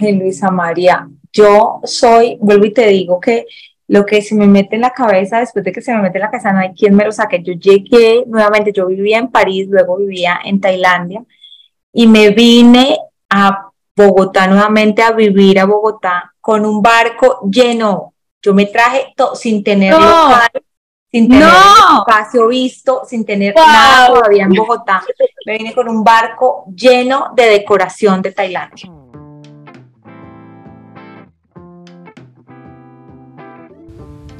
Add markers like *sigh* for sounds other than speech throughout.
Ay, Luisa María, yo soy, vuelvo y te digo que lo que se me mete en la cabeza, después de que se me mete en la cabeza, no hay quien me lo saque. Yo llegué nuevamente, yo vivía en París, luego vivía en Tailandia y me vine a Bogotá nuevamente a vivir a Bogotá con un barco lleno. Yo me traje todo sin tener local, sin tener espacio visto, sin tener nada todavía en Bogotá. Me vine con un barco lleno de decoración de Tailandia.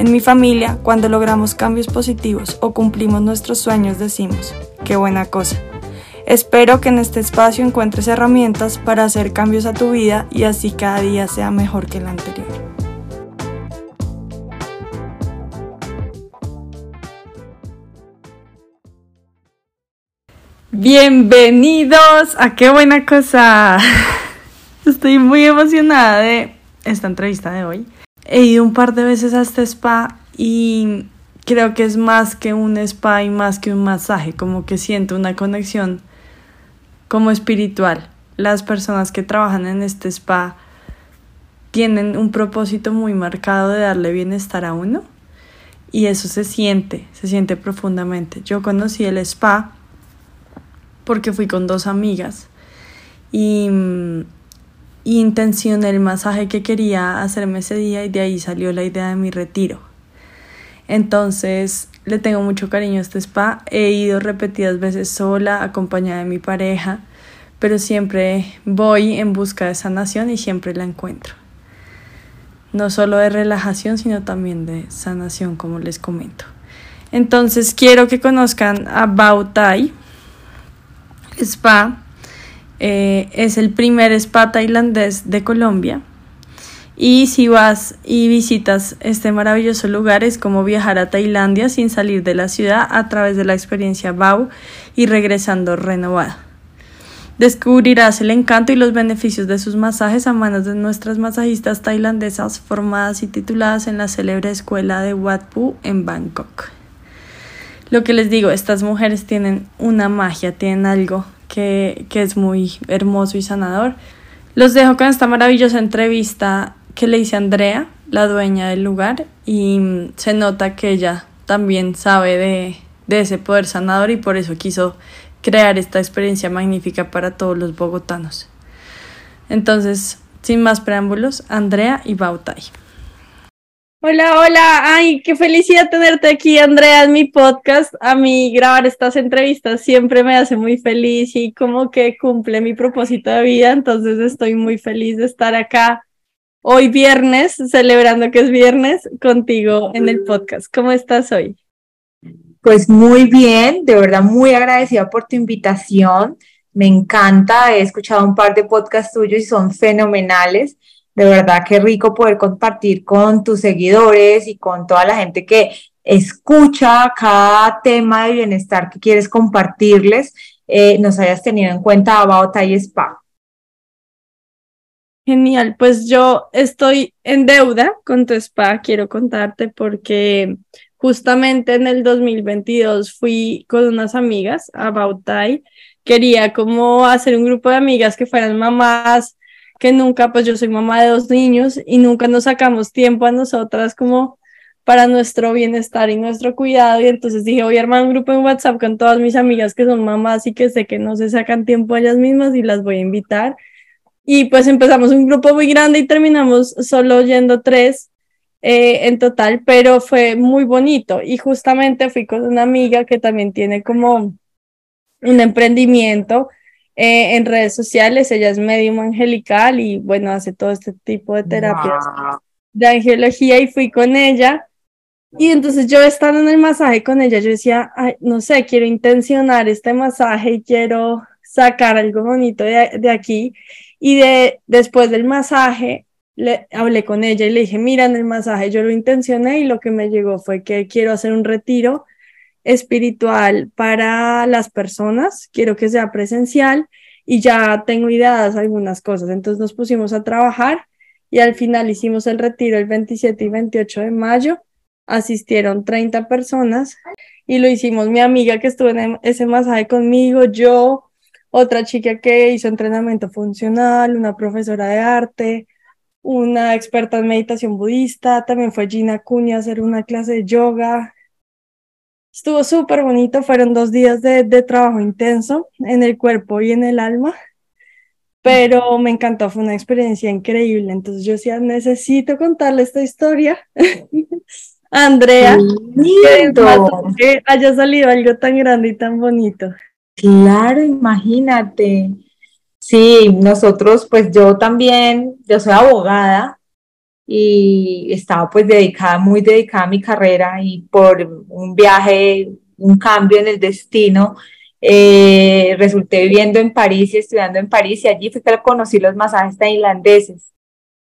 En mi familia, cuando logramos cambios positivos o cumplimos nuestros sueños, decimos, qué buena cosa. Espero que en este espacio encuentres herramientas para hacer cambios a tu vida y así cada día sea mejor que el anterior. Bienvenidos a qué buena cosa. *laughs* Estoy muy emocionada de esta entrevista de hoy. He ido un par de veces a este spa y creo que es más que un spa y más que un masaje, como que siento una conexión como espiritual. Las personas que trabajan en este spa tienen un propósito muy marcado de darle bienestar a uno y eso se siente, se siente profundamente. Yo conocí el spa porque fui con dos amigas y intencioné el masaje que quería hacerme ese día y de ahí salió la idea de mi retiro. Entonces le tengo mucho cariño a este spa. He ido repetidas veces sola, acompañada de mi pareja, pero siempre voy en busca de sanación y siempre la encuentro. No solo de relajación, sino también de sanación, como les comento. Entonces quiero que conozcan a Bautai Spa eh, es el primer spa tailandés de Colombia. Y si vas y visitas este maravilloso lugar es como viajar a Tailandia sin salir de la ciudad a través de la experiencia BAU y regresando renovada. Descubrirás el encanto y los beneficios de sus masajes a manos de nuestras masajistas tailandesas formadas y tituladas en la célebre escuela de Wat Pu en Bangkok. Lo que les digo, estas mujeres tienen una magia, tienen algo que, es muy hermoso y sanador. Los dejo con esta maravillosa entrevista que le hice Andrea, la dueña del lugar, y se nota que ella también sabe de, de ese poder sanador y por eso quiso crear esta experiencia magnífica para todos los bogotanos. Entonces, sin más preámbulos, Andrea y Bautay. Hola, hola. Ay, qué felicidad tenerte aquí, Andrea, en mi podcast. A mí grabar estas entrevistas siempre me hace muy feliz y como que cumple mi propósito de vida. Entonces estoy muy feliz de estar acá hoy viernes, celebrando que es viernes, contigo en el podcast. ¿Cómo estás hoy? Pues muy bien, de verdad muy agradecida por tu invitación. Me encanta, he escuchado un par de podcasts tuyos y son fenomenales. De verdad, qué rico poder compartir con tus seguidores y con toda la gente que escucha cada tema de bienestar que quieres compartirles, eh, nos hayas tenido en cuenta About y Spa. Genial, pues yo estoy en deuda con tu spa, quiero contarte porque justamente en el 2022 fui con unas amigas a Bautai, quería como hacer un grupo de amigas que fueran mamás que nunca, pues yo soy mamá de dos niños y nunca nos sacamos tiempo a nosotras como para nuestro bienestar y nuestro cuidado. Y entonces dije, voy a armar un grupo en WhatsApp con todas mis amigas que son mamás y que sé que no se sacan tiempo ellas mismas y las voy a invitar. Y pues empezamos un grupo muy grande y terminamos solo yendo tres eh, en total, pero fue muy bonito. Y justamente fui con una amiga que también tiene como un emprendimiento eh, en redes sociales. Ella es medium angelical y bueno, hace todo este tipo de terapias de angelología y fui con ella. Y entonces yo estando en el masaje con ella, yo decía, no sé, quiero intencionar este masaje y quiero sacar algo bonito de, de aquí. Y de, después del masaje, le hablé con ella y le dije, mira, en el masaje yo lo intencioné y lo que me llegó fue que quiero hacer un retiro espiritual para las personas, quiero que sea presencial y ya tengo ideadas algunas cosas. Entonces nos pusimos a trabajar y al final hicimos el retiro el 27 y 28 de mayo. Asistieron 30 personas y lo hicimos mi amiga que estuvo en ese masaje conmigo, yo, otra chica que hizo entrenamiento funcional, una profesora de arte, una experta en meditación budista, también fue Gina Cuña a hacer una clase de yoga, Estuvo súper bonito, fueron dos días de, de, trabajo intenso en el cuerpo y en el alma, pero me encantó, fue una experiencia increíble. Entonces yo decía, necesito contarle esta historia. *laughs* Andrea, que haya salido algo tan grande y tan bonito. Claro, imagínate. Sí, nosotros, pues yo también, yo soy abogada y estaba pues dedicada, muy dedicada a mi carrera y por un viaje, un cambio en el destino, eh, resulté viviendo en París y estudiando en París y allí fue que conocí los masajes tailandeses.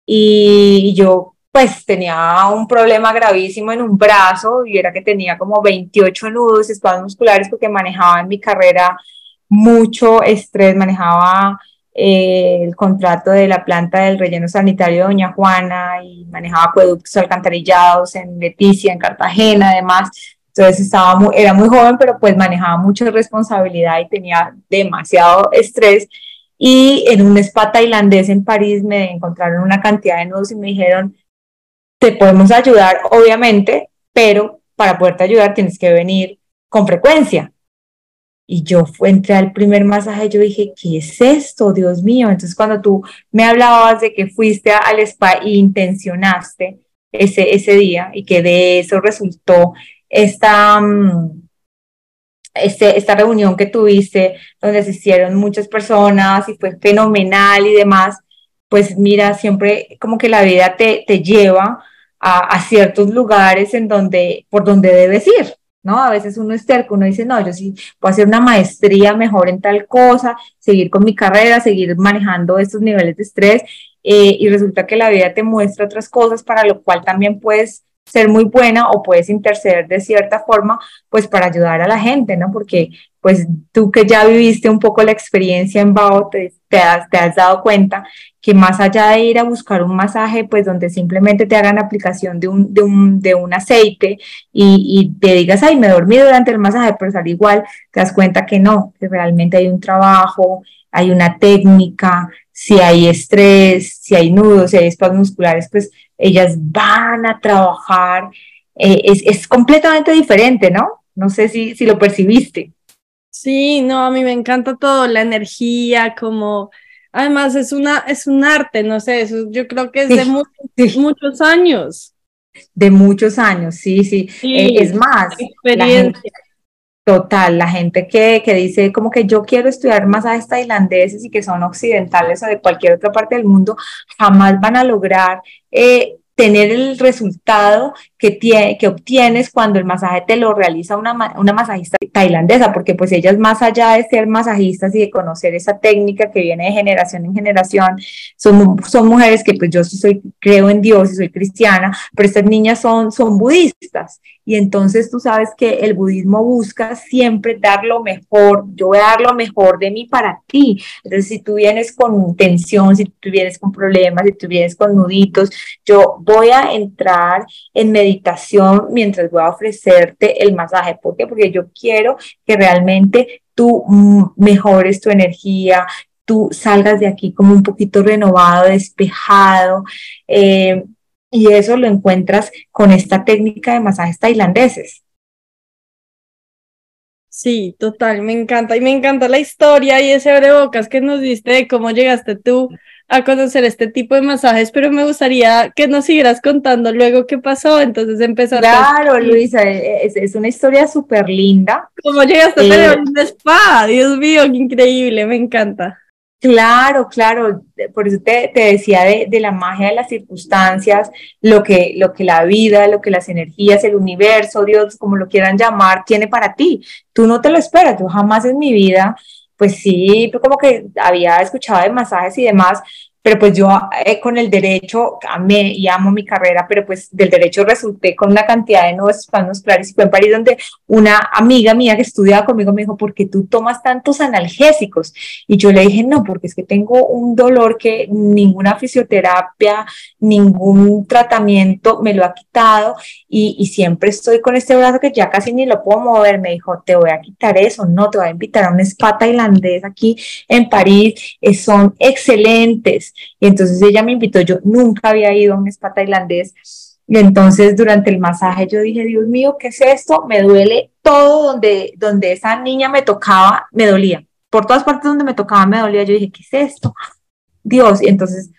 Y yo pues tenía un problema gravísimo en un brazo y era que tenía como 28 nudos, espasmos musculares porque manejaba en mi carrera mucho estrés, manejaba eh, el contrato de la planta del relleno sanitario de Doña Juana y manejaba acueductos alcantarillados en Leticia, en Cartagena, además. Entonces estaba era muy joven, pero pues manejaba mucha responsabilidad y tenía demasiado estrés. Y en un spa tailandés en París me encontraron una cantidad de nudos y me dijeron, te podemos ayudar, obviamente, pero para poderte ayudar tienes que venir con frecuencia. Y yo entré al primer masaje, yo dije, ¿qué es esto, Dios mío? Entonces cuando tú me hablabas de que fuiste al spa e intencionaste ese, ese día y que de eso resultó esta, mm, este, esta reunión que tuviste, donde asistieron muchas personas y fue fenomenal y demás, pues mira, siempre como que la vida te, te lleva a, a ciertos lugares en donde, por donde debes ir. ¿No? A veces uno es terco, uno dice, no, yo sí puedo hacer una maestría mejor en tal cosa, seguir con mi carrera, seguir manejando estos niveles de estrés, eh, y resulta que la vida te muestra otras cosas para lo cual también puedes ser muy buena o puedes interceder de cierta forma, pues para ayudar a la gente, ¿no? Porque pues tú que ya viviste un poco la experiencia en Bao, te, has, dado cuenta que más allá de ir a buscar un masaje, pues donde simplemente te hagan aplicación de un, aceite y, te digas, ay, me dormí durante el masaje, pero al igual, te das cuenta que no, que realmente hay un trabajo, hay una técnica, si hay estrés, si hay nudos, si hay espasmos musculares, pues ellas van a trabajar, eh, es, completamente diferente, ¿no? No sé si lo percibiste. Sí, no, a mí me encanta todo, la energía, como Además, es, una, es un arte, no sé, eso yo creo que es de muchos años. De muchos años, sí, sí. Eh, es más, experiencia. total, la gente que, que, dice como que yo quiero estudiar masajes tailandeses y que son occidentales o de cualquier otra parte del mundo, jamás van a lograr eh, tener el resultado que, tiene, que obtienes cuando el masaje te lo realiza una, una masajista tailandesa, porque pues ellas más allá de ser masajistas y de conocer esa técnica que viene de generación en generación, son, son mujeres que pues yo soy, creo en Dios y soy cristiana, pero estas niñas son, son budistas y entonces tú sabes que el budismo busca siempre dar lo mejor, yo voy a dar lo mejor de mí para ti. Entonces, si tú vienes con tensión, si tú vienes con problemas, si tú vienes con nuditos, yo voy a entrar en meditación mientras voy a ofrecerte el masaje. ¿Por qué? Porque yo quiero que realmente tú mm, mejores tu energía, tú salgas de aquí como un poquito renovado, despejado. Eh, y eso lo encuentras con esta técnica de masajes tailandeses. Sí, total, me encanta. Y me encanta la historia y ese bocas que nos diste de cómo llegaste tú a conocer este tipo de masajes, pero me gustaría que nos siguieras contando luego qué pasó. Entonces empezaste. Claro, Luisa, e, e, es, una historia súper linda. ¿Cómo llegaste a tener eh, un spa? Dios mío, qué increíble, me encanta. Claro, claro, por eso te, te decía de, de, la magia de las circunstancias, lo que, lo que la vida, lo que las energías, el universo, Dios, como lo quieran llamar, tiene para ti. Tú no te lo esperas, yo jamás en mi vida, pues sí, como que había escuchado de masajes y demás, pero pues yo eh, con el derecho amé y amo mi carrera, pero pues del derecho resulté con una cantidad de nuevos espanos claros y fue en París donde una amiga mía que estudiaba conmigo me dijo, ¿por qué tú tomas tantos analgésicos? Y yo le dije, no, porque es que tengo un dolor que ninguna fisioterapia, ningún tratamiento me lo ha quitado y, y siempre estoy con este brazo que ya casi ni lo puedo mover. Me dijo, te voy a quitar eso, no, te voy a invitar a un spa tailandés aquí en París, eh, son excelentes y entonces ella me invitó, yo nunca había ido a un spa tailandés. Y entonces durante el masaje yo dije, Dios mío, ¿qué es esto? Me duele todo donde, donde esa niña me tocaba, me dolía. Por todas partes donde me tocaba me dolía. Yo dije, ¿qué es esto? Dios. Y entonces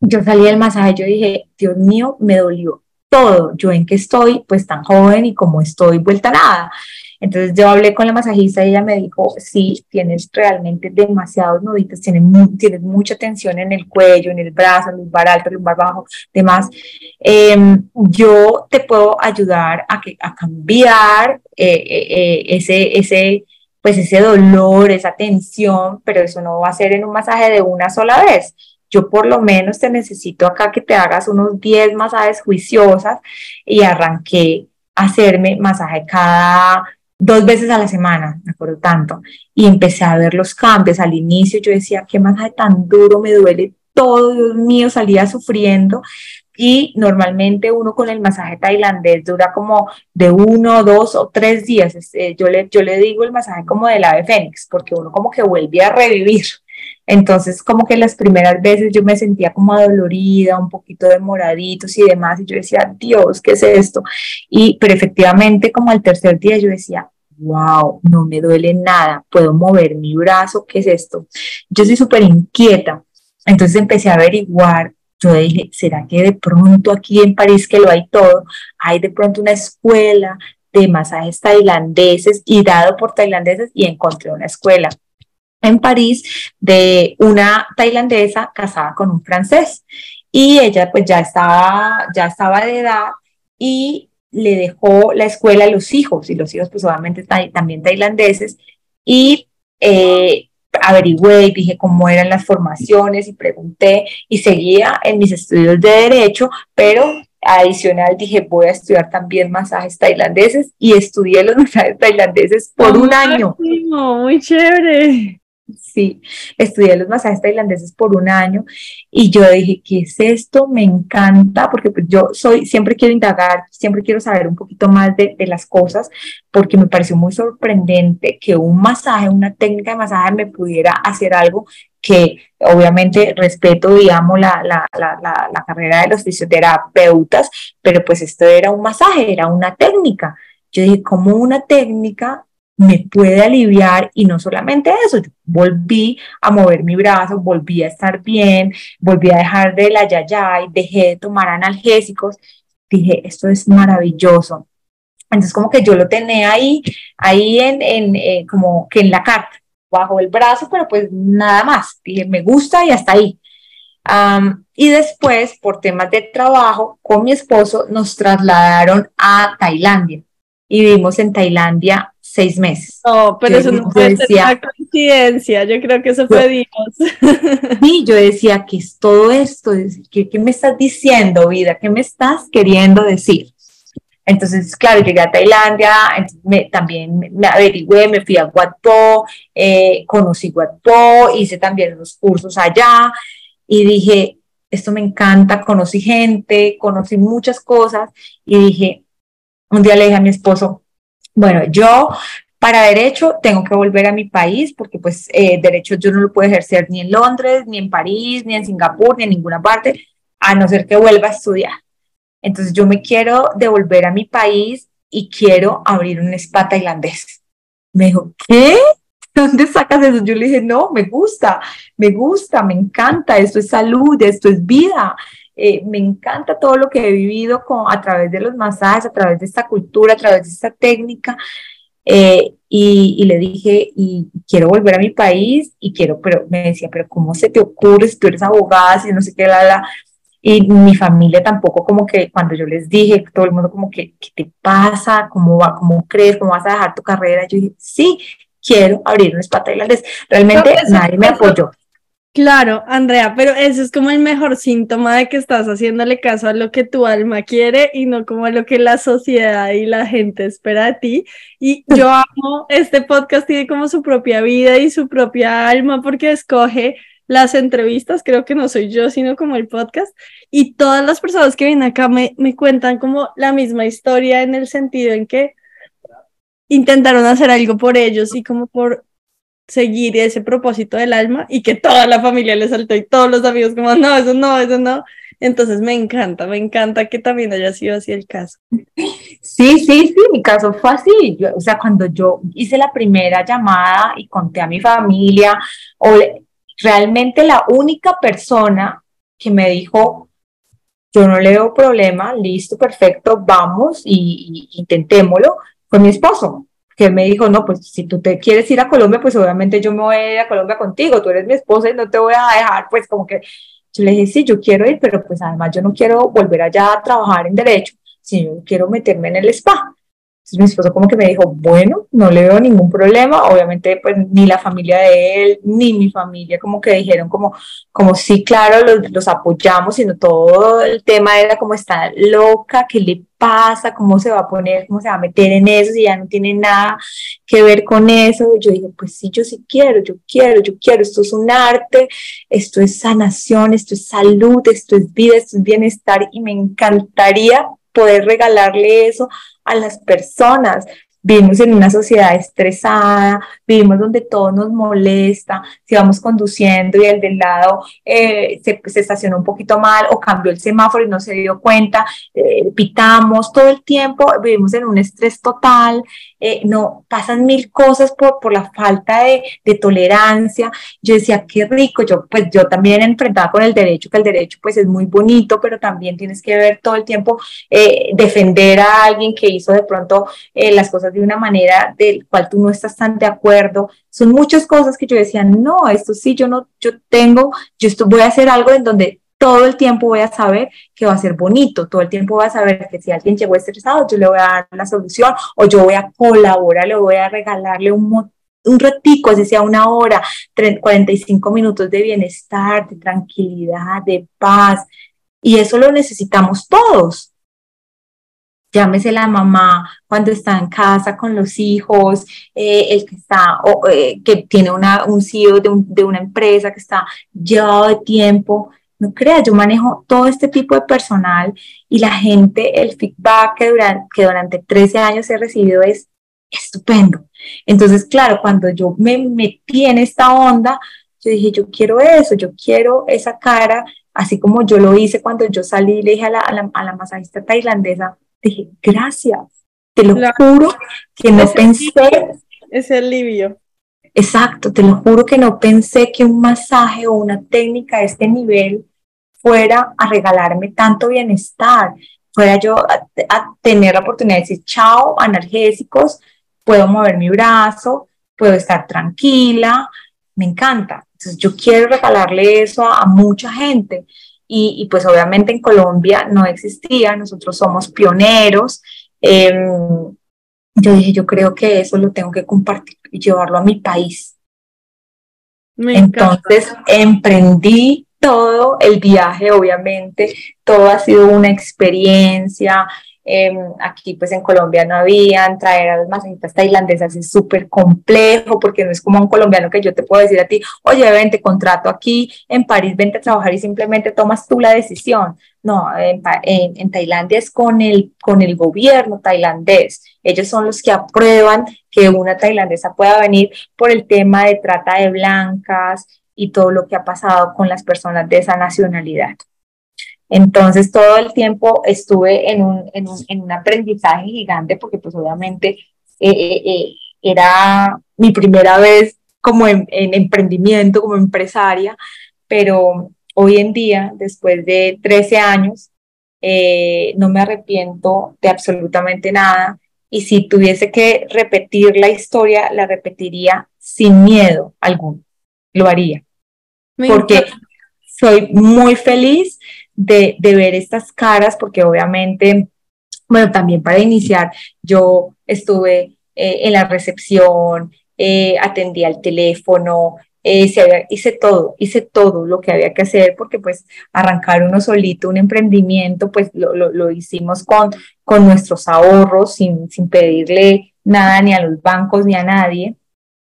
yo salí del masaje, yo dije, Dios mío, me dolió todo. Yo en que estoy, pues tan joven y como estoy, vuelta nada. Entonces yo hablé con la masajista y ella me dijo, sí, tienes realmente demasiados nuditos, tienes, tienes mucha tensión en el cuello, en el brazo, en el lumbar alto, el lumbar bajo, demás. Em, yo te puedo ayudar a, que, a cambiar eh, eh, eh, ese, ese, pues ese dolor, esa tensión, pero eso no va a ser en un masaje de una sola vez yo por lo menos te necesito acá que te hagas unos 10 masajes juiciosas y arranqué a hacerme masaje cada dos veces a la semana, me acuerdo tanto, y empecé a ver los cambios. Al inicio yo decía, qué masaje tan duro, me duele todo, Dios mío, salía sufriendo. Y normalmente uno con el masaje tailandés dura como de uno, dos o tres días. Eh, yo, le, yo le digo el masaje como del ave fénix, porque uno como que vuelve a revivir. Entonces, como que las primeras veces yo me sentía como adolorida, un poquito de moraditos y demás, y yo decía, Dios, ¿qué es esto? Y, pero efectivamente, como al tercer día yo decía, wow, no me duele nada, puedo mover mi brazo, ¿qué es esto? Yo soy súper inquieta, entonces empecé a averiguar, yo dije, ¿será que de pronto aquí en París, que lo hay todo, hay de pronto una escuela de masajes tailandeses y dado por tailandeses y encontré una escuela en París de una tailandesa casada con un francés y ella pues ya estaba, ya estaba de edad y le dejó la escuela a los hijos y los hijos pues obviamente también tailandeses y eh, averigüé y dije cómo eran las formaciones y pregunté y seguía en mis estudios de derecho, pero adicional dije voy a estudiar también masajes tailandeses y estudié los *laughs* masajes tailandeses por un año. Muy chévere. Sí, estudié los masajes tailandeses por un año y yo dije, ¿qué es esto? Me encanta porque pues yo soy, siempre quiero indagar, siempre quiero saber un poquito más de, de las cosas porque me pareció muy sorprendente que un masaje, una técnica de masaje me pudiera hacer algo que obviamente respeto amo la, la, la, la, carrera de los fisioterapeutas, pero pues esto era un masaje, era una técnica. Yo dije, ¿cómo una técnica me puede aliviar y no solamente eso, volví a mover mi brazo, volví a estar bien, volví a dejar de la yayay, dejé de tomar analgésicos, dije, esto es maravilloso. Entonces como que yo lo tenía ahí, ahí en, en eh, como que en la carta, bajo el brazo, pero pues nada más, dije, me gusta y hasta ahí. y después, por temas de trabajo, con mi esposo nos trasladaron a Tailandia y vivimos en Tailandia seis meses. No, pero eso no puede ser una coincidencia, yo creo que eso fue Dios. Sí, yo decía, ¿qué es todo esto? ¿Qué, ¿Qué, me estás diciendo, vida? ¿Qué me estás queriendo decir? Entonces, claro, llegué a Tailandia, me, también me averigüé, me fui a Wat Po, eh, conocí Wat Po, hice también unos cursos allá y dije, esto me encanta, conocí gente, conocí muchas cosas y dije, un día le dije a mi esposo, bueno, yo para derecho tengo que volver a mi país porque pues eh, derecho yo no lo puedo ejercer ni en Londres, ni en París, ni en Singapur, ni en ninguna parte, a no ser que vuelva a estudiar. Entonces yo me quiero devolver a mi país y quiero abrir un spa tailandés. Me dijo, ¿qué? ¿Dónde sacas eso? Yo le dije, no, me gusta, me gusta, me encanta, esto es salud, esto es vida. Eh, me encanta todo lo que he vivido con, a través de los masajes, a través de esta cultura, a través de esta técnica. Eh, y, le dije, y quiero volver a mi país y quiero, pero me decía, pero ¿cómo se te ocurre si tú eres abogada, si no sé qué, la, la? Y mi familia tampoco como que cuando yo les dije, todo el mundo como que, ¿qué te pasa? ¿Cómo, va, cómo crees? ¿Cómo vas a dejar tu carrera? Yo dije, sí, quiero abrir un spa tailandés. Realmente nadie me apoyó Claro, Andrea, pero ese es como el mejor síntoma de que estás haciéndole caso a lo que tu alma quiere y no como a lo que la sociedad y la gente espera de ti. Y yo *laughs* amo, este podcast tiene como su propia vida y su propia alma porque escoge las entrevistas, creo que no soy yo, sino como el podcast. Y todas las personas que vienen acá me, me cuentan como la misma historia en el sentido en que intentaron hacer algo por ellos y como por seguir ese propósito del alma y que toda la familia le saltó y todos los amigos como, no, eso no, eso no. Entonces me encanta, me encanta que también haya sido así el caso. Sí, sí, sí, mi caso fue así. o sea, cuando yo hice la primera llamada y conté a mi familia, o realmente la única persona que me dijo, yo no le veo problema, listo, perfecto, vamos y intentémoslo, fue mi esposo que me dijo, no, pues si tú te quieres ir a Colombia, pues obviamente yo me voy a ir a Colombia contigo, tú eres mi esposa y no te voy a dejar, pues como que yo le dije, sí, yo quiero ir, pero pues además yo no quiero volver allá a trabajar en derecho, sino yo quiero meterme en el spa. Entonces mi esposo como que me dijo, bueno, no le veo ningún problema, obviamente pues ni la familia de él, ni mi familia como que dijeron como, como sí, claro, los, los apoyamos, sino todo el tema era como está loca, ¿qué le pasa? ¿Cómo se va a poner? ¿Cómo se va a meter en eso si ya no tiene nada que ver con eso? Yo dije, pues sí, yo sí quiero, yo quiero, yo quiero, esto es un arte, esto es sanación, esto es salud, esto es vida, esto es bienestar y me encantaría poder regalarle eso a las personas. Vivimos en una sociedad estresada, vivimos donde todo nos molesta, si vamos conduciendo y el del lado eh, se, se, estacionó un poquito mal o cambió el semáforo y no se dio cuenta, eh, pitamos todo el tiempo, vivimos en un estrés total, eh, no, pasan mil cosas por, por la falta de, de, tolerancia. Yo decía, qué rico, yo pues yo también enfrentaba con el derecho, que el derecho pues es muy bonito, pero también tienes que ver todo el tiempo, defender a alguien que hizo de pronto las cosas de una manera del cual tú no estás tan de acuerdo. Son muchas cosas que yo decía, no, esto sí, yo no, yo tengo, yo esto, voy a hacer algo en donde todo el tiempo voy a saber que va a ser bonito, todo el tiempo voy a saber que si alguien llegó estresado, yo le voy a dar la solución o yo voy a colaborar, le voy a regalarle un, un ratico, así sea una hora, 45 minutos de bienestar, de tranquilidad, de paz. Y eso lo necesitamos todos llámese la mamá cuando está en casa con los hijos, eh, el que está, o, eh, que tiene una, un CEO de, de, una empresa que está llevado de tiempo. No creas, yo manejo todo este tipo de personal y la gente, el feedback que durante, que durante 13 años he recibido es estupendo. Entonces, claro, cuando yo me metí en esta onda, yo dije, yo quiero eso, yo quiero esa cara, así como yo lo hice cuando yo salí y le dije a la, a la, a la masajista tailandesa, dije, gracias, te lo juro que no pensé. Ese alivio. Exacto, te lo juro que no pensé que un masaje o una técnica de este nivel fuera a regalarme tanto bienestar, fuera yo a, tener la oportunidad de decir, chao, analgésicos, puedo mover mi brazo, puedo estar tranquila, me encanta. Entonces yo quiero regalarle eso a mucha gente y, pues obviamente en Colombia no existía, nosotros somos pioneros. Em, yo dije, yo creo que eso lo tengo que compartir y llevarlo a mi país. Entonces emprendí todo el viaje, obviamente, todo ha sido una experiencia, Em, aquí pues en Colombia no habían, traer a los masajistas tailandesas es súper complejo porque no es como un colombiano que yo te puedo decir a ti, oye, ven, te contrato aquí en París, vente a trabajar y simplemente tomas tú la decisión. No, en, en, Tailandia es con el, con el gobierno tailandés. Ellos son los que aprueban que una tailandesa pueda venir por el tema de trata de blancas y todo lo que ha pasado con las personas de esa nacionalidad. Entonces todo el tiempo estuve en un, en un, en un aprendizaje gigante porque pues obviamente eh, eh, eh, era mi primera vez como en, emprendimiento, como empresaria, pero hoy en día, después de 13 años, no me arrepiento de absolutamente nada y si tuviese que repetir la historia, la repetiría sin miedo alguno, lo haría, porque soy muy feliz de, ver estas caras, porque obviamente, bueno, también para iniciar, yo estuve eh, en la recepción, eh, atendí al teléfono, eh, se hice todo, hice todo lo que había que hacer porque pues arrancar uno solito, un emprendimiento, pues lo, lo, hicimos con, con nuestros ahorros, sin, sin pedirle nada ni a los bancos ni a nadie.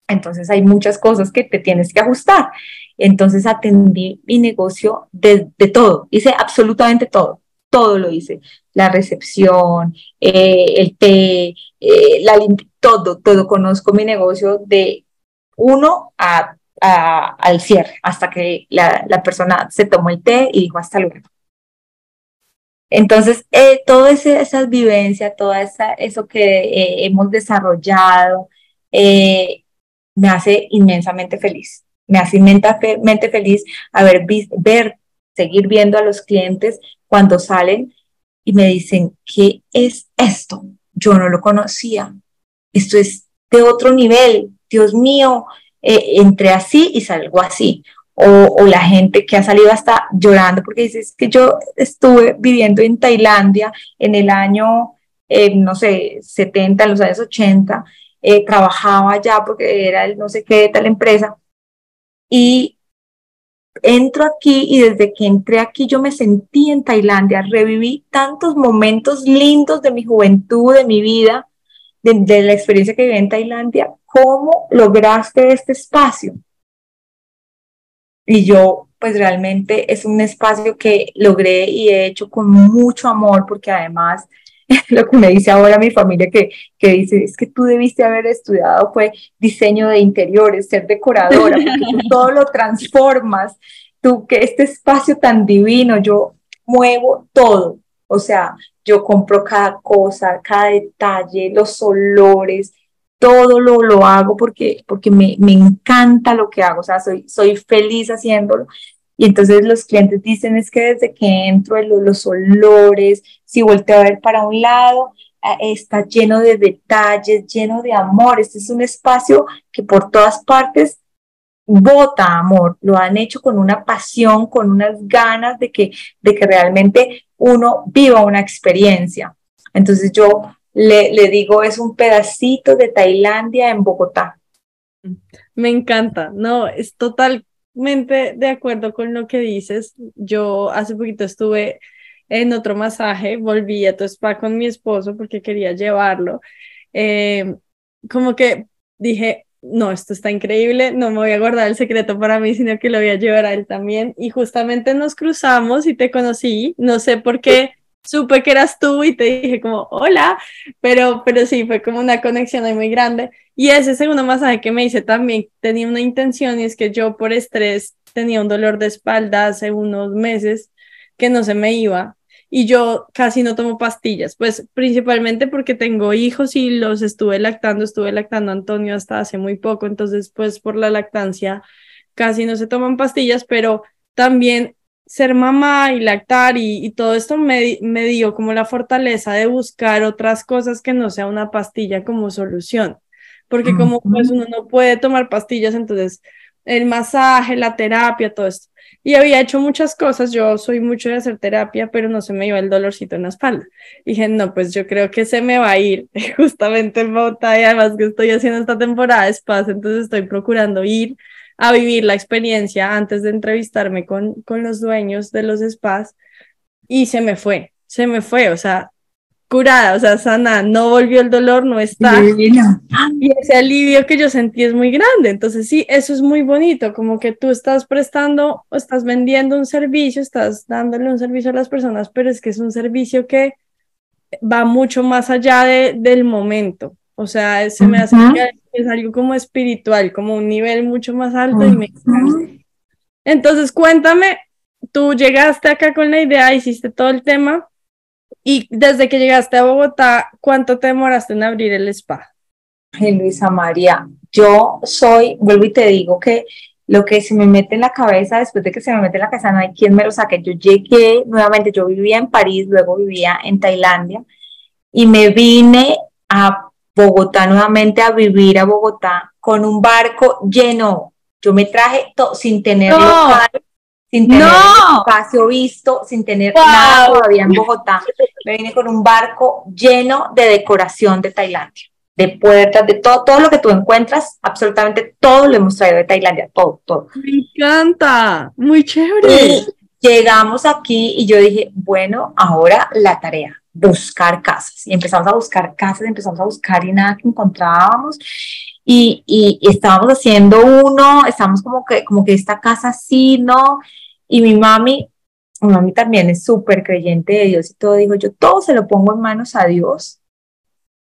Entonces hay muchas cosas que te tienes que ajustar. Entonces atendí mi negocio de, de todo, hice absolutamente todo, todo lo hice. La recepción, eh, el té, eh, la todo, todo. Conozco mi negocio de uno a, al cierre, hasta que la, la, persona se tomó el té y dijo hasta luego. Entonces, eh, toda esa, vivencia, todo eso que eh, hemos desarrollado, eh, me hace inmensamente feliz. Me hace inmensamente feliz haber ver, seguir viendo a los clientes cuando salen y me dicen, ¿qué es esto? Yo no lo conocía. Esto es de otro nivel. Dios mío, eh, entré así y salgo así. O, la gente que ha salido hasta llorando porque dice, es que yo estuve viviendo en Tailandia en el año, eh, no sé, 70, en los años 80, eh, trabajaba allá porque era el no sé qué de tal empresa. Y entro aquí y desde que entré aquí yo me sentí en Tailandia, reviví tantos momentos lindos de mi juventud, de mi vida, de, de la experiencia que viví en Tailandia, ¿cómo lograste este espacio? Y yo, pues realmente es un espacio que logré y he hecho con mucho amor, porque además *laughs* lo que me dice ahora mi familia que, que dice, es que tú debiste haber estudiado fue diseño de interiores, ser decoradora, porque tú *laughs* todo lo transformas, tú que este espacio tan divino, yo muevo todo, o sea, yo compro cada cosa, cada detalle, los olores, todo lo, lo hago porque, porque me, me, encanta lo que hago, o sea, soy, soy feliz haciéndolo. Y entonces los clientes dicen es que desde que entro los, los olores, si volteo a ver para un lado, está lleno de detalles, lleno de amor. Este es un espacio que por todas partes bota amor. Lo han hecho con una pasión, con unas ganas de que, de que realmente uno viva una experiencia. Entonces yo le, digo, es un pedacito de Tailandia en Bogotá. Me encanta, no, es totalmente de acuerdo con lo que dices. Yo hace poquito estuve en otro masaje, volví a tu spa con mi esposo porque quería llevarlo. Eh, como que dije, no, esto está increíble, no me voy a guardar el secreto para mí, sino que lo voy a llevar a él también. Y justamente nos cruzamos y te conocí, no sé por qué supe que eras tú y te dije como, hola, pero, pero sí, fue como una conexión ahí muy grande. Y ese segundo masaje que me hice también tenía una intención y es que yo por estrés tenía un dolor de espalda hace unos meses que no se me iba y yo casi no tomo pastillas, pues principalmente porque tengo hijos y los estuve lactando, estuve lactando a Antonio hasta hace muy poco, entonces pues por la lactancia casi no se toman pastillas, pero también ser mamá y lactar y, todo esto me, me, dio como la fortaleza de buscar otras cosas que no sea una pastilla como solución, porque como pues uno no puede tomar pastillas, entonces el masaje, la terapia, todo esto. Y había hecho muchas cosas, yo soy mucho de hacer terapia, pero no se me iba el dolorcito en la espalda. dije, no, pues yo creo que se me va a ir *laughs* justamente el Bogotá y además que estoy haciendo esta temporada de spas, entonces estoy procurando ir a vivir la experiencia antes de entrevistarme con, con los dueños de los spas y se me fue, se me fue, o sea, curada, o sea, sana, no volvió el dolor, no está. Y ese alivio que yo sentí es muy grande. Entonces, sí, eso es muy bonito, como que tú estás prestando o estás vendiendo un servicio, estás dándole un servicio a las personas, pero es que es un servicio que va mucho más allá de, del momento. O sea, se me hace que es algo como espiritual, como un nivel mucho más alto y me Entonces, cuéntame, tú llegaste acá con la idea, hiciste todo el tema y desde que llegaste a Bogotá, ¿cuánto te demoraste en abrir el spa? Ay, Luisa María, yo soy, vuelvo y te digo que lo que se me mete en la cabeza después de que se me mete en la cabeza no hay quien me lo saque. Yo llegué nuevamente, yo vivía en París, luego vivía en Tailandia y me vine a Bogotá nuevamente a vivir a Bogotá con un barco lleno. Yo me traje sin tener local, sin tener espacio visto, sin tener nada todavía en Bogotá. Me vine con un barco lleno de decoración de Tailandia. de puertas, de todo, todo lo que tú encuentras, absolutamente todo lo hemos traído de Tailandia, todo, todo. Me encanta, muy chévere. llegamos aquí y yo dije, bueno, ahora la tarea, buscar casas. Y empezamos a buscar casas, empezamos a buscar y nada que encontrábamos. Y, y, estábamos haciendo uno, estábamos como que, como que esta casa sí, ¿no? Y mi mami, mi mami también es súper creyente de Dios y todo, dijo, yo todo se lo pongo en manos a Dios.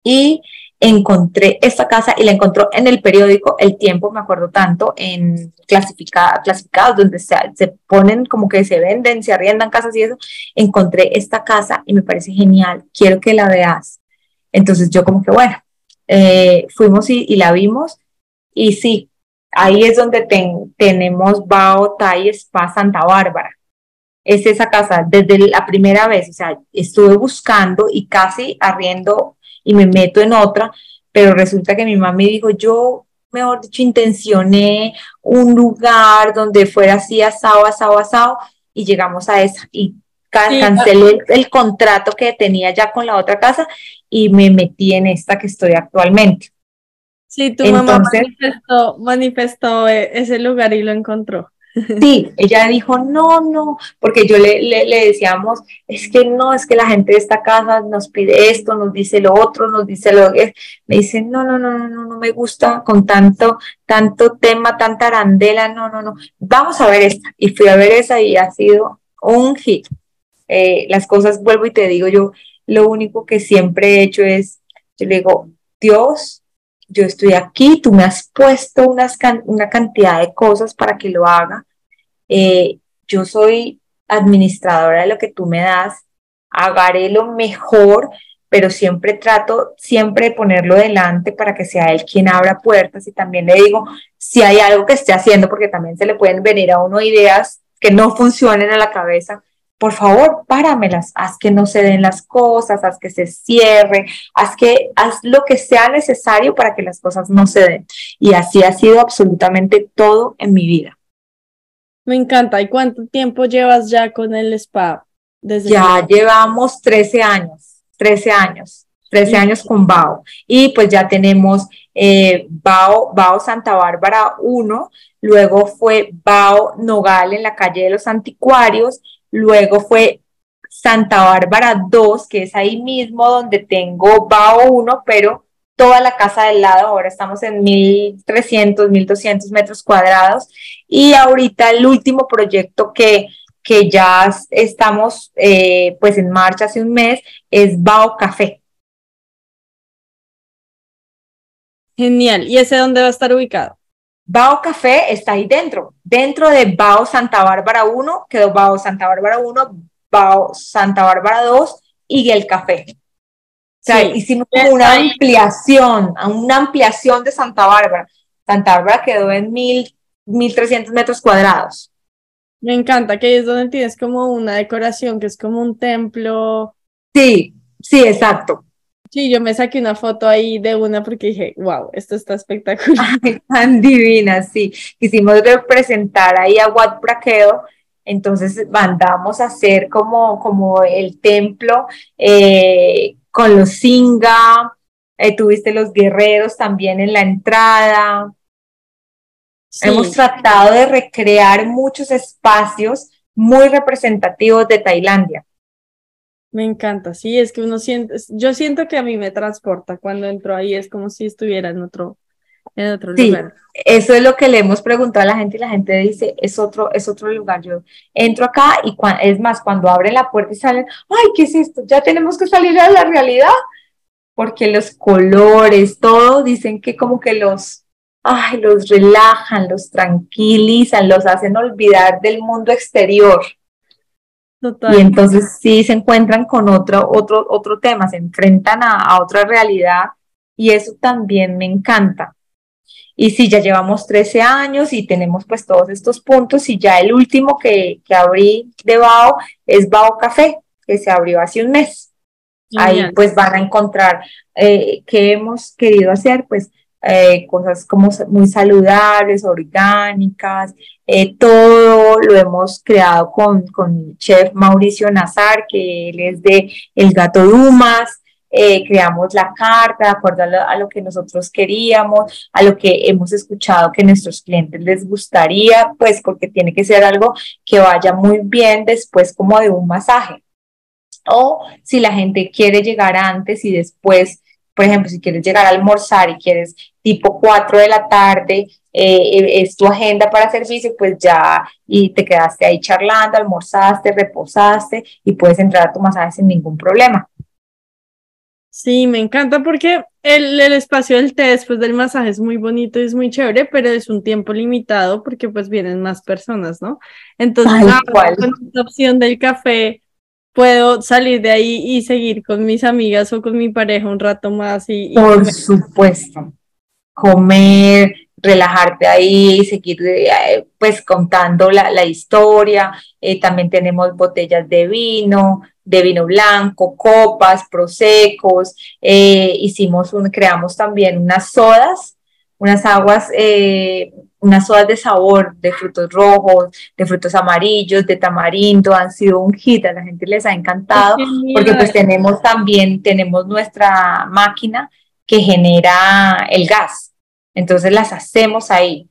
Y encontré esta casa y la encontró en el periódico El Tiempo, me acuerdo tanto, en clasificada, clasificados donde se, se, ponen como que se venden, se arriendan casas y eso. Encontré esta casa y me parece genial, quiero que la veas. Entonces yo como que bueno, eh, fuimos y, la vimos y sí, ahí es donde tenemos Bao Thai Spa Santa Bárbara. Es esa casa desde la primera vez, o sea, estuve buscando y casi arriendo y me meto en otra, pero resulta que mi mamá me dijo, yo, mejor dicho, intencioné un lugar donde fuera así asado, asado, asado, y llegamos a esa. Cancelé el, contrato que tenía ya con la otra casa y me metí en esta que estoy actualmente. Sí, tu mamá manifestó, manifestó eh, ese lugar y lo encontró. *laughs* Sí, ella dijo, no, no, porque yo le, le, decíamos, es que no, es que la gente de esta casa nos pide esto, nos dice lo otro, nos dice lo que me dice, no, no, no, no, no, no me gusta con tanto, tanto tema, tanta arandela, no, no, no, vamos a ver esta. Y fui a ver esa y ha sido un hit. Eh, las cosas, vuelvo y te digo, yo lo único que siempre he hecho es, yo le digo, Dios, yo estoy aquí, tú me has puesto unas una cantidad de cosas para que lo haga. Eh, yo soy administradora de lo que tú me das, haré lo mejor, pero siempre trato siempre de ponerlo delante para que sea él quien abra puertas y también le digo si hay algo que esté haciendo, porque también se le pueden venir a uno ideas que no funcionen a la cabeza por favor, páramelas, haz que no se den las cosas, haz que se cierre, haz que haz lo que sea necesario para que las cosas no se den. Y así ha sido absolutamente todo en mi vida. Me encanta. ¿Y cuánto tiempo llevas ya con el spa? Desde ya llevamos 13 años, 13 años, 13 años con BAO. Y pues ya tenemos eh, BAO, BAO Santa Bárbara 1, luego fue BAO Nogal en la calle de los Anticuarios Luego fue Santa Bárbara 2, que es ahí mismo donde tengo BAO 1, pero toda la casa del lado, ahora estamos en 1300, 1200 metros cuadrados. Y ahorita el último proyecto que, que ya estamos eh, pues en marcha hace un mes es BAO Café. Genial. ¿Y ese dónde va a estar ubicado? Bao Café está ahí dentro. Dentro de Bao Santa Bárbara 1 quedó Bao Santa Bárbara 1, Bao Santa Bárbara 2 y el café. O sea, hicimos una ampliación, una ampliación de Santa Bárbara. Santa Bárbara quedó en mil, 1300 metros cuadrados. Me encanta que es donde tienes como una decoración que es como un templo. Sí, sí, exacto. Sí, yo me saqué una foto ahí de una porque dije, wow, esto está espectacular. *laughs* tan divina, sí. Quisimos representar ahí a Wat Braqueo, entonces mandamos a hacer como, como el templo eh, con los Singa, eh, tuviste los guerreros también en la entrada. Hemos tratado de recrear muchos espacios muy representativos de Tailandia. Me encanta, sí, es que uno siente, yo siento que a mí me transporta cuando entro ahí, es como si estuviera en otro, en otro sí, lugar. Eso es lo que le hemos preguntado a la gente y la gente dice, es otro, es otro lugar. Yo entro acá y es más, cuando abren la puerta y salen, ay, ¿qué es esto? Ya tenemos que salir a la realidad, porque los colores, todo, dicen que como que los, ay, los relajan, los tranquilizan, los hacen olvidar del mundo exterior. Y entonces sí se encuentran con otro, otro, otro tema, se enfrentan a, otra realidad y eso también me encanta. Y sí, ya llevamos 13 años y tenemos pues todos estos puntos y ya el último que, que abrí de BAO es BAO Café, que se abrió hace un mes. Ahí pues van a encontrar eh, qué hemos querido hacer, pues eh, cosas como muy saludables, orgánicas, eh, todo lo hemos creado con, con chef Mauricio Nazar, que él es de El Gato Dumas, eh, creamos la carta de acuerdo a lo, que nosotros queríamos, a lo que hemos escuchado que nuestros clientes les gustaría, pues porque tiene que ser algo que vaya muy bien después como de un masaje. O si la gente quiere llegar antes y después, por ejemplo, si quieres llegar a almorzar y quieres tipo 4 de la tarde, eh, es tu agenda para servicio, pues ya y te quedaste ahí charlando, almorzaste, reposaste y puedes entrar a tu masaje sin ningún problema. Sí, me encanta porque el, el, espacio del té después del masaje es muy bonito y es muy chévere, pero es un tiempo limitado porque pues vienen más personas, ¿no? Entonces, con la opción del café, puedo salir de ahí y seguir con mis amigas o con mi pareja un rato más y... Por supuesto, comer, relajarte ahí y seguir eh, pues contando la, la historia. Eh, también tenemos botellas de vino, de vino blanco, copas, prosecos. Eh, hicimos un, creamos también unas sodas, unas aguas, unas sodas de sabor de frutos rojos, de frutos amarillos, de tamarindo. Han sido un hit, a la gente les ha encantado porque pues tenemos también, tenemos nuestra máquina que genera el gas. Entonces las hacemos ahí.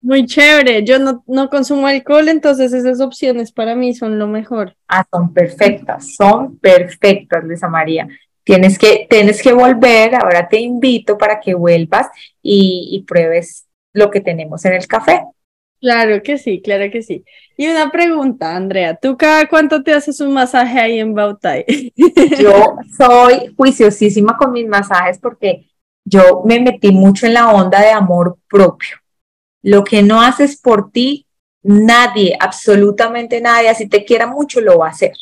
Muy chévere. Yo no, no consumo alcohol, entonces esas opciones para mí son lo mejor. Ah, son perfectas, son perfectas, Luisa María. Tienes que, tienes que volver, ahora te invito para que vuelvas y, y pruebes lo que tenemos en el café. Claro que sí, claro que sí. Y una pregunta, Andrea, ¿tú cada cuánto te haces un masaje ahí en Bautay? Yo *laughs* soy juiciosísima con mis masajes porque yo me metí mucho en la onda de amor propio. Lo que no haces por ti, nadie, absolutamente nadie, así te quiera mucho, lo va a hacer.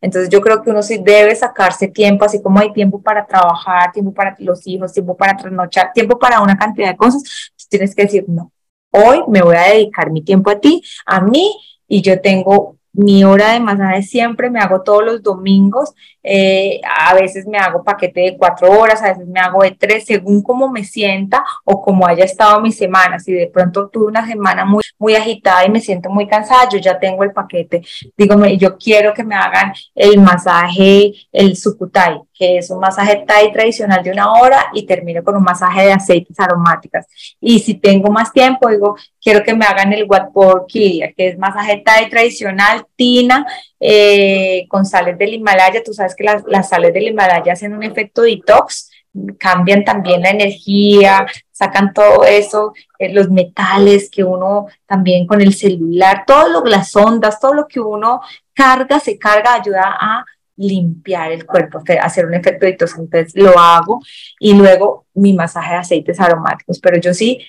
Entonces yo creo que uno sí debe sacarse tiempo, así como hay tiempo para trabajar, tiempo para los hijos, tiempo para trasnochar, tiempo para una cantidad de cosas, tienes que decir, no, hoy me voy a dedicar mi tiempo a ti, a mí, y yo tengo mi hora de masaje siempre me hago todos los domingos. Eh, a veces me hago paquete de cuatro horas, a veces me hago de tres, según cómo me sienta o como haya estado mi semana. Si de pronto tuve una semana muy, muy agitada y me siento muy cansada, yo ya tengo el paquete. Dígame, yo quiero que me hagan el masaje, el sukutai, que es un masaje Thai tradicional de una hora y termino con un masaje de aceites aromáticas. Y si tengo más tiempo, digo, quiero que me hagan el Watpor Kiria, que es masaje Thai tradicional, tina, eh, con sales del Himalaya. Tú sabes que las, las sales del Himalaya hacen un efecto detox, cambian también la energía, sacan todo eso, eh, los metales que uno también con el celular, todo lo, las ondas, todo lo que uno carga, se carga, ayuda a limpiar el cuerpo, hacer un efecto de entonces lo hago y luego mi masaje de aceites aromáticos, pero yo sí,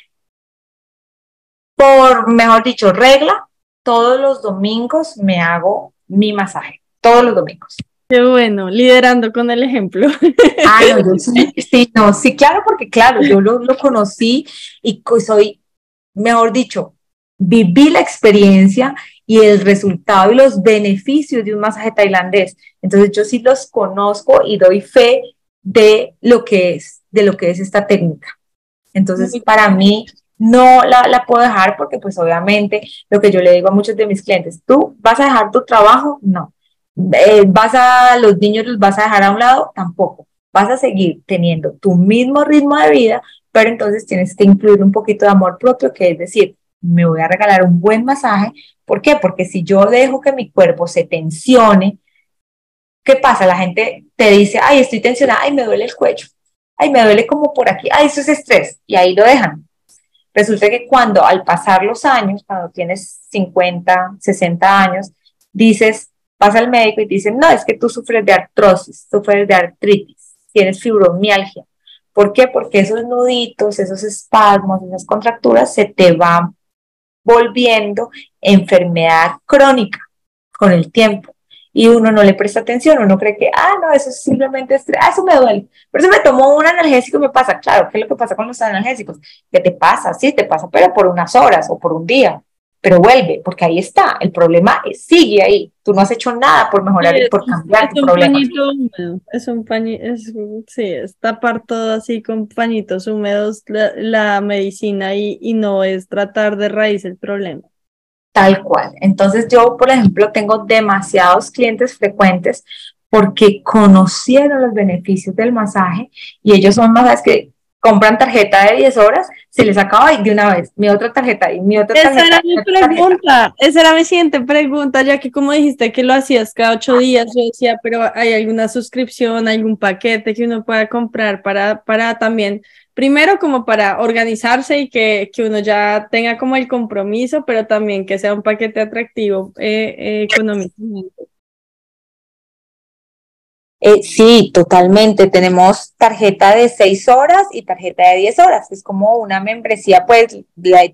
por mejor dicho, regla, todos los domingos me hago mi masaje, todos los domingos. Qué bueno, liderando con el ejemplo. *laughs* Ah, no, *laughs* sí, sí, no, sí, claro, porque claro, yo lo, lo conocí y soy, mejor dicho, viví la experiencia y el resultado y los beneficios de un masaje tailandés. Entonces yo sí los conozco y doy fe de lo que es, de lo que es esta técnica. Entonces para mí no la, la puedo dejar porque pues obviamente lo que yo le digo a muchos de mis clientes, tú vas a dejar tu trabajo, no. Eh, vas a los niños los vas a dejar a un lado, tampoco. Vas a seguir teniendo tu mismo ritmo de vida, pero entonces tienes que incluir un poquito de amor propio, que es decir, me voy a regalar un buen masaje. ¿Por qué? Porque si yo dejo que mi cuerpo se tensione, ¿qué pasa? La gente te dice, ay, estoy tensionada, ay, me duele el cuello, ay, me duele como por aquí, ay, eso es estrés, y ahí lo dejan. Resulta que cuando al pasar los años, cuando tienes 50, 60 años, dices, vas al médico y te dicen, no, es que tú sufres de artrosis, sufres de artritis, tienes fibromialgia. ¿Por qué? Porque esos nuditos, esos espasmos, esas contracturas se te van volviendo enfermedad crónica con el tiempo. Y uno no le presta atención, uno cree que, ah, no, eso es simplemente estrés, ah, eso me duele. Pero si me tomo un analgésico me pasa, claro, ¿qué es lo que pasa con los analgésicos? ¿Qué te pasa? Sí, te pasa, pero por unas horas o por un día pero vuelve, porque ahí está, el problema sigue ahí. Tú no has hecho nada por mejorar, y por cambiar es un Pañito húmedo, es un pañito, es, sí, es tapar todo así con pañitos húmedos la, medicina y, y no es tratar de raíz el problema. Tal cual. Entonces yo, por ejemplo, tengo demasiados clientes frecuentes porque conocieron los beneficios del masaje y ellos son masajes que compran tarjeta de 10 horas, se les acaba y de una vez, mi otra tarjeta y mi otra tarjeta. Esa era mi pregunta, esa era mi siguiente pregunta, ya que como dijiste que lo hacías cada ocho días, yo decía, pero hay alguna suscripción, algún paquete que uno pueda comprar para, para también, primero como para organizarse y que, que uno ya tenga como el compromiso, pero también que sea un paquete atractivo eh, eh, económicamente. Eh, sí, totalmente. Tenemos tarjeta de 6 horas y tarjeta de 10 horas. Es como una membresía, pues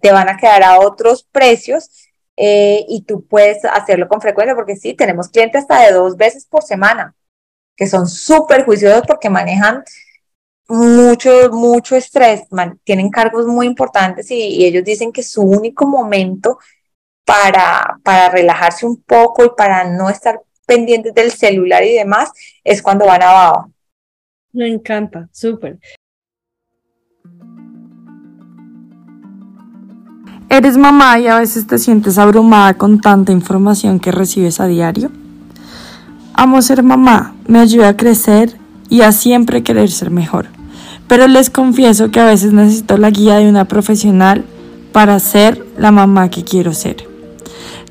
te van a quedar a otros precios eh, y tú puedes hacerlo con frecuencia porque sí, tenemos clientes hasta de dos veces por semana que son súper juiciosos porque manejan mucho, mucho estrés, tienen cargos muy importantes y, y, ellos dicen que su único momento para, para relajarse un poco y para no estar pendientes del celular y demás, es cuando van a Baba. Me encanta, súper. ¿Eres mamá y a veces te sientes abrumada con tanta información que recibes a diario? Amo ser mamá, me ayuda a crecer y a siempre querer ser mejor. Pero les confieso que a veces necesito la guía de una profesional para ser la mamá que quiero ser.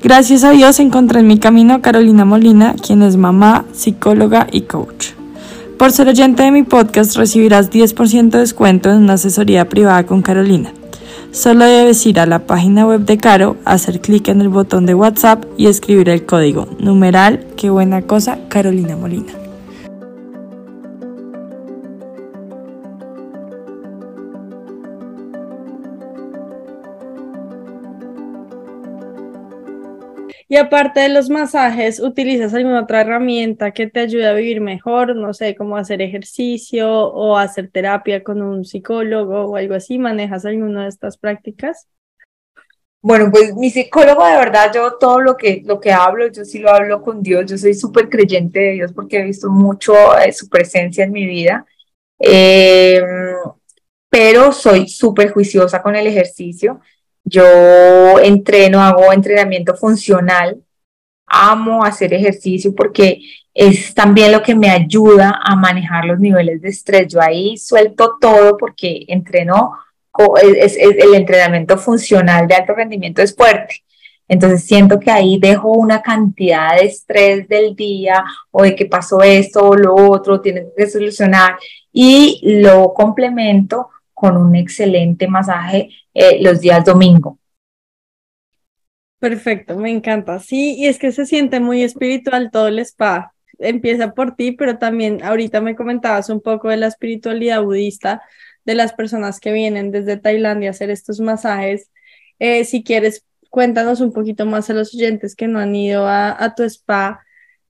Gracias a Dios encontré en mi camino a Carolina Molina, quien es mamá, psicóloga y coach. Por ser oyente de mi podcast recibirás 10% de descuento en una asesoría privada con Carolina. Solo debes ir a la página web de Caro, hacer clic en el botón de WhatsApp y escribir el código numeral, qué buena cosa, Carolina Molina. Y aparte de los masajes, ¿utilizas alguna otra herramienta que te ayude a vivir mejor? No sé, como hacer ejercicio o hacer terapia con un psicólogo o algo así. ¿Manejas alguna de estas prácticas? Bueno, pues mi psicólogo de verdad, yo todo lo que, lo que hablo, yo sí lo hablo con Dios, yo soy súper creyente de Dios porque he visto mucho eh, su presencia en mi vida, em, pero soy súper juiciosa con el ejercicio. Yo entreno, hago entrenamiento funcional, amo hacer ejercicio porque es también lo que me ayuda a manejar los niveles de estrés. Yo ahí suelto todo porque entreno, es, el entrenamiento funcional de alto rendimiento es fuerte. Entonces siento que ahí dejo una cantidad de estrés del día o de que pasó esto o lo otro, tienes que solucionar y lo complemento con un excelente masaje eh, los días domingo. Perfecto, me encanta. Sí, y es que se siente muy espiritual todo el spa. Empieza por ti, pero también ahorita me comentabas un poco de la espiritualidad budista de las personas que vienen desde Tailandia a hacer estos masajes. Eh, si quieres, cuéntanos un poquito más a los oyentes que no han ido a, a tu spa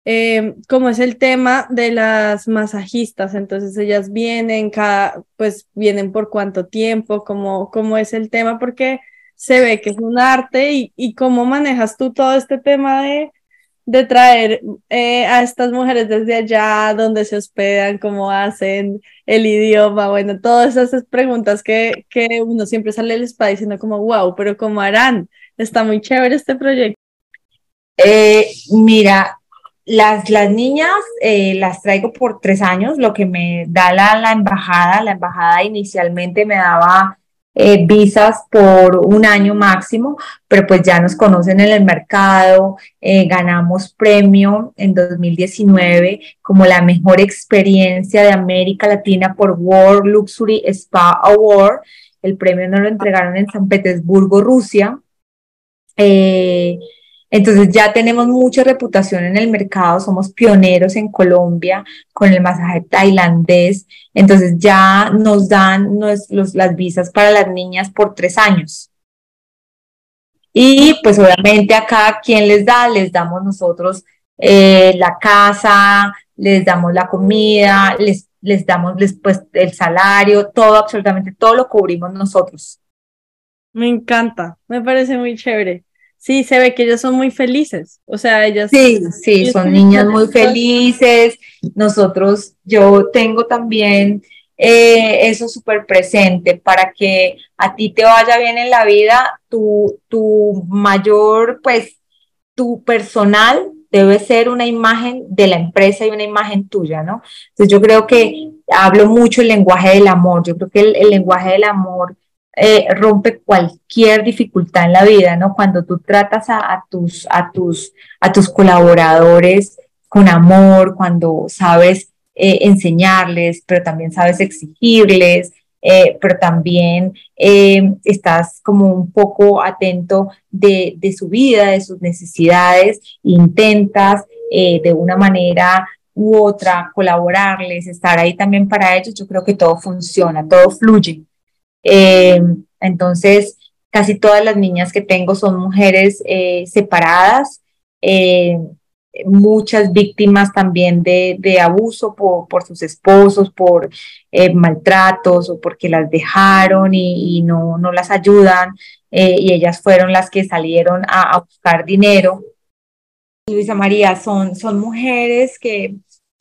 eh, como es el tema de las masajistas, entonces ellas vienen cada, pues vienen por cuánto tiempo, cómo, cómo es el tema, porque se ve que es un arte y, cómo manejas tú todo este tema de, de traer eh, a estas mujeres desde allá, donde se hospedan, cómo hacen el idioma, bueno, todas esas preguntas que, que uno siempre sale del spa diciendo como, wow, pero ¿cómo harán? Está muy chévere este proyecto. Eh, mira, las, las niñas eh, las traigo por tres años, lo que me da la, la embajada. La embajada inicialmente me daba eh, visas por un año máximo, pero pues ya nos conocen en el mercado, eh, ganamos premio en 2019 como la mejor experiencia de América Latina por World Luxury Spa Award. El premio nos lo entregaron en San Petersburgo, Rusia. Entonces ya tenemos mucha reputación en el mercado, somos pioneros en Colombia con el masaje tailandés, entonces ya nos dan las visas para las niñas por tres años. Y pues obviamente a cada quien les da, les damos nosotros eh, la casa, les damos la comida, les, les damos después el salario, todo, absolutamente todo lo cubrimos nosotros. Me encanta, me parece muy chévere. Sí, se ve que ellas son muy felices. O sea, ellas. Sí, sí, son niñas muy felices. Nosotros, yo tengo también eh, eso súper presente para que a ti te vaya bien en la vida, tu, tu mayor, pues, tu personal debe ser una imagen de la empresa y una imagen tuya, ¿no? Entonces yo creo que hablo mucho el lenguaje del amor, yo creo que el, lenguaje del amor eh, rompe cualquier dificultad en la vida, ¿no? Cuando tú tratas a, tus, a, tus, a tus colaboradores con amor, cuando sabes eh, enseñarles, pero también sabes exigirles, eh, pero también estás como un poco atento de, su vida, de sus necesidades, intentas de una manera u otra colaborarles, estar ahí también para ellos, yo creo que todo funciona, todo fluye. Entonces, casi todas las niñas que tengo son mujeres separadas, muchas víctimas también de, abuso por, sus esposos, por eh, maltratos o porque las dejaron y, no, no, las ayudan eh, y ellas fueron las que salieron a, a buscar dinero. Luisa María, son, son mujeres que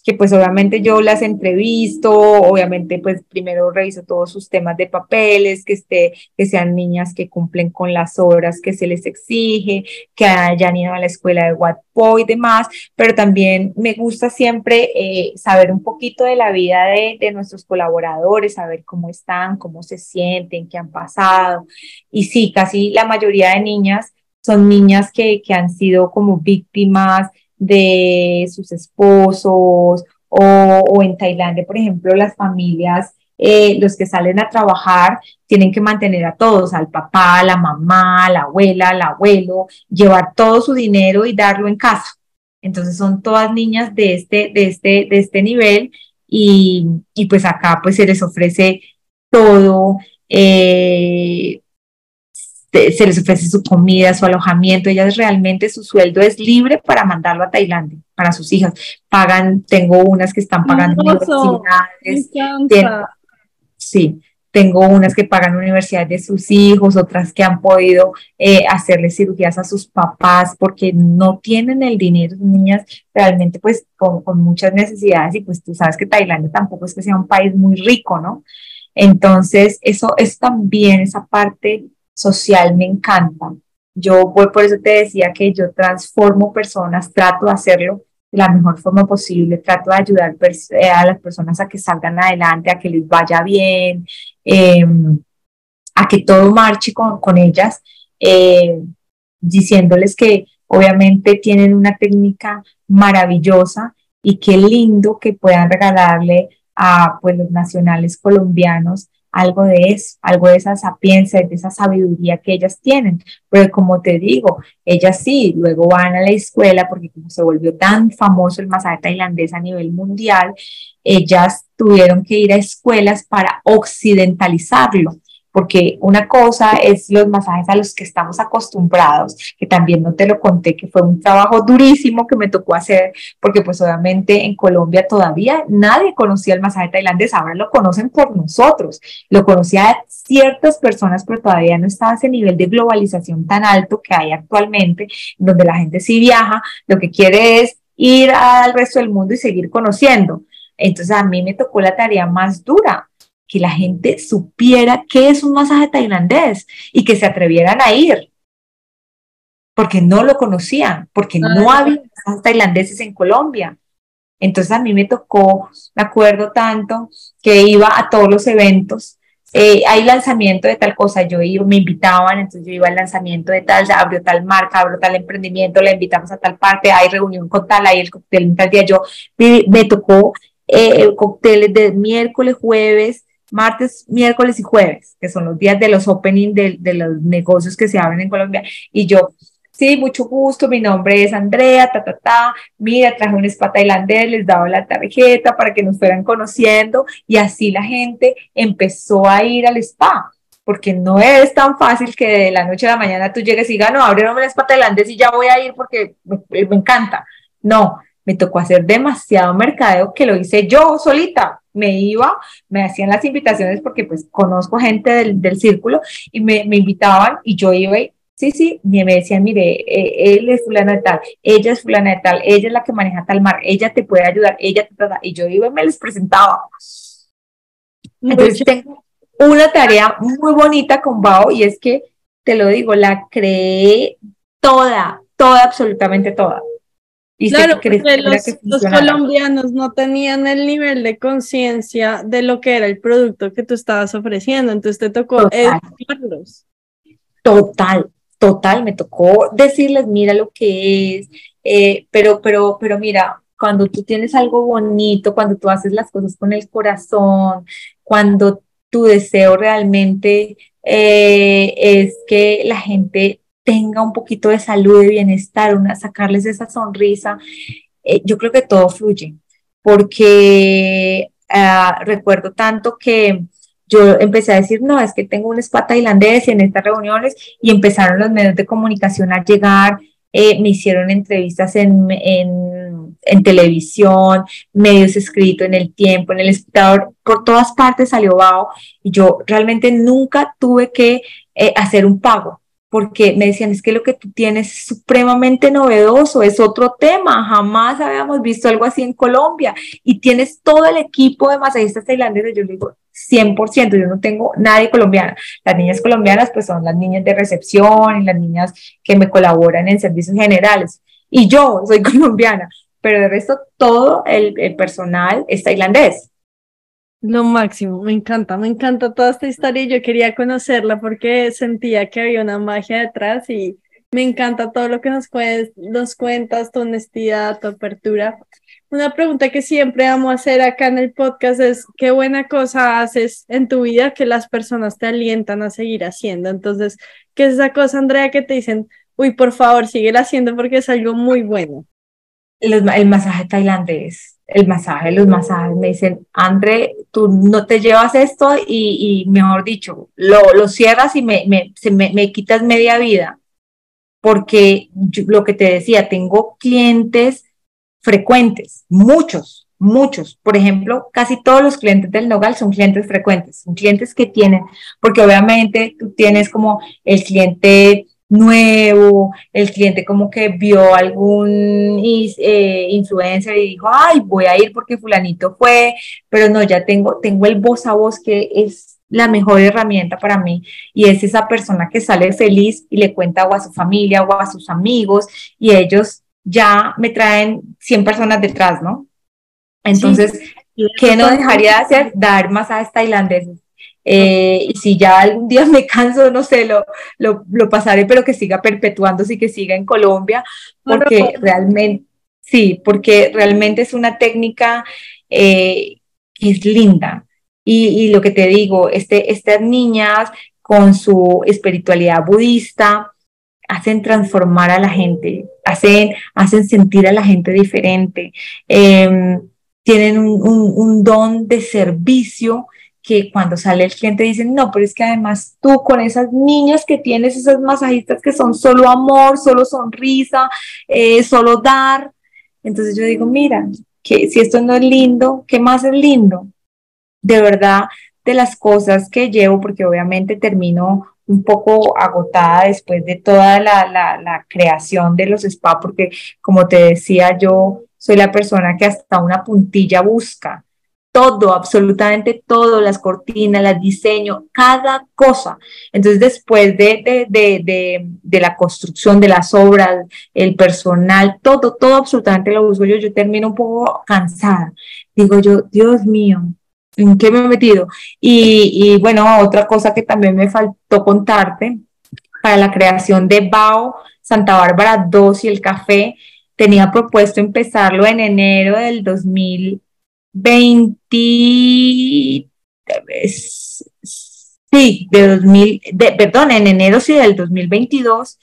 que pues obviamente yo las entrevisto, obviamente pues primero reviso todos sus temas de papeles, que, esté, que sean niñas que cumplen con las horas que se les exige, que hayan ido a la escuela de Wattpo y demás, pero también me gusta siempre eh, saber un poquito de la vida de, de nuestros colaboradores, saber cómo están, cómo se sienten, qué han pasado. Y sí, casi la mayoría de niñas son niñas que, que han sido como víctimas de sus esposos o, en Tailandia, por ejemplo, las familias, eh, los que salen a trabajar tienen que mantener a todos, al papá, la mamá, la abuela, al abuelo, llevar todo su dinero y darlo en casa. Entonces son todas niñas de este, de este, de este nivel y, y pues acá pues se les ofrece todo, eh, se les ofrece su comida, su alojamiento, ellas realmente su sueldo es libre para mandarlo a Tailandia, para sus hijas. Pagan, tengo unas que están pagando universidades. sí, tengo unas que pagan universidades de sus hijos, otras que han podido eh, hacerle cirugías a sus papás porque no tienen el dinero, niñas realmente pues con, con muchas necesidades y pues tú sabes que Tailandia tampoco es que sea un país muy rico, ¿no? Entonces, eso es también esa parte social me encanta. Yo por eso te decía que yo transformo personas, trato de hacerlo de la mejor forma posible, trato de ayudar eh, a las personas a que salgan adelante, a que les vaya bien, em, a que todo marche con, con ellas, eh, diciéndoles que obviamente tienen una técnica maravillosa y qué lindo que puedan regalarle a pues, los nacionales colombianos algo de eso, algo de esa sapiencia, de esa sabiduría que ellas tienen. Pero como te digo, ellas sí, luego van a la escuela porque como se volvió tan famoso el masaje tailandés a nivel mundial, ellas tuvieron que ir a escuelas para occidentalizarlo porque una cosa es los masajes a los que estamos acostumbrados, que también no te lo conté, que fue un trabajo durísimo que me tocó hacer, porque pues obviamente en Colombia todavía nadie conocía el masaje tailandés, ahora lo conocen por nosotros, lo conocía ciertas personas, pero todavía no estaba ese nivel de globalización tan alto que hay actualmente, donde la gente sí viaja, lo que quiere es ir al resto del mundo y seguir conociendo. Entonces a mí me tocó la tarea más dura, que la gente supiera qué es un masaje tailandés y que se atrevieran a ir, porque no lo conocían, porque no había masajes tailandeses en Colombia. Entonces a mí me tocó, me acuerdo tanto, que iba a todos los eventos. Eh, hay lanzamiento de tal cosa, yo iba, me invitaban, entonces yo iba al lanzamiento de tal, abrió tal marca, abrió tal emprendimiento, le invitamos a tal parte, hay reunión con tal, hay el cóctel en tal día. Yo me, tocó eh, cócteles de miércoles, jueves, martes, miércoles y jueves, que son los días de los opening de, de, los negocios que se abren en Colombia. Y yo, sí, mucho gusto, mi nombre es Andrea, ta, ta, ta, mira, traje un spa tailandés, les daba la tarjeta para que nos fueran conociendo y así la gente empezó a ir al spa. Porque no es tan fácil que de la noche a la mañana tú llegues y digas, no, abrieron el spa tailandés y ya voy a ir porque me, me encanta. No, me tocó hacer demasiado mercadeo que lo hice yo solita me iba, me hacían las invitaciones porque pues conozco gente del, del círculo y me, me, invitaban y yo iba y sí, sí, y me decían, mire, eh, él es fulano de tal, ella es fulana de tal, ella es la que maneja tal mar, ella te puede ayudar, ella te trata, y yo iba y me les presentaba. Entonces tengo una tarea muy bonita con Bao y es que, te lo digo, la creé toda, toda, absolutamente toda. Claro, que los, colombianos no tenían el nivel de conciencia de lo que era el producto que tú estabas ofreciendo, entonces te tocó educarlos. Total, total, me tocó decirles, mira lo que es, eh, pero, pero, pero mira, cuando tú tienes algo bonito, cuando tú haces las cosas con el corazón, cuando tu deseo realmente eh, es que la gente tenga un poquito de salud, y bienestar, una, sacarles esa sonrisa, eh, yo creo que todo fluye, porque ah, recuerdo tanto que yo empecé a decir, no, es que tengo un spa tailandés en estas reuniones y empezaron los medios de comunicación a llegar, eh, me hicieron entrevistas en, en, en, televisión, medios escritos en el tiempo, en el espectador, por todas partes salió Bao y yo realmente nunca tuve que eh, hacer un pago porque me decían, es que lo que tú tienes es supremamente novedoso, es otro tema, jamás habíamos visto algo así en Colombia y tienes todo el equipo de masajistas tailandeses, yo le digo, 100%, yo no tengo nadie colombiana, las niñas colombianas pues son las niñas de recepción y las niñas que me colaboran en servicios generales y yo soy *laughs* colombiana, pero de resto todo el, el personal es tailandés. Lo máximo, me encanta, me encanta toda esta historia y yo quería conocerla porque sentía que había una magia detrás y me encanta todo lo que nos, nos cuentas, tu honestidad, tu apertura. Una pregunta que siempre amo hacer acá en el podcast es, ¿qué buena cosa haces en tu vida que las personas te alientan a seguir haciendo? Entonces, ¿qué es esa cosa, Andrea, que te dicen, uy, por favor, sigue haciendo porque es algo muy bueno? El, el masaje tailandés el masaje, los masajes, me dicen, André, tú no te llevas esto y, mejor dicho, lo, lo cierras y me, me, me, quitas media vida, porque lo que te decía, tengo clientes frecuentes, muchos, muchos. Por ejemplo, casi todos los clientes del Nogal son clientes frecuentes, son clientes que tienen, porque obviamente tú tienes como el cliente nuevo, el cliente como que vio algún eh, influencer y dijo, ay, voy a ir porque fulanito fue, pero no, ya tengo, tengo el voz a voz que es la mejor herramienta para mí y es esa persona que sale feliz y le cuenta o a su familia o a sus amigos y ellos ya me traen 100 personas detrás, ¿no? Entonces, ¿qué no dejaría de hacer? Dar masajes tailandeses eh, y si ya algún día me canso, no sé, lo, lo, lo, pasaré, pero que siga perpetuándose y que siga en Colombia, porque realmente, sí, porque realmente es una técnica eh, que es linda. Y, y, lo que te digo, este, estas niñas con su espiritualidad budista hacen transformar a la gente, hacen, hacen sentir a la gente diferente, em, tienen un, un, un don de servicio que cuando sale el cliente dicen, no, pero es que además tú con esas niñas que tienes, esas masajistas que son solo amor, solo sonrisa, eh, solo dar. Entonces yo digo, mira, que si esto no es lindo, ¿qué más es lindo? De verdad, de las cosas que llevo, porque obviamente termino un poco agotada después de toda la, la, la creación de los spa, porque como te decía, yo soy la persona que hasta una puntilla busca todo, absolutamente todo, las cortinas, las diseño, cada cosa. Entonces, después de, de, la construcción de las obras, el personal, todo, todo absolutamente lo uso yo, yo termino un poco cansada. Digo yo, Dios mío, ¿en qué me he metido? Y, y bueno, otra cosa que también me faltó contarte, para la creación de BAO Santa Bárbara 2 y el café, tenía propuesto empezarlo en enero del 2000 20, sí, de 2000, de, perdón, en enero sí del 2022.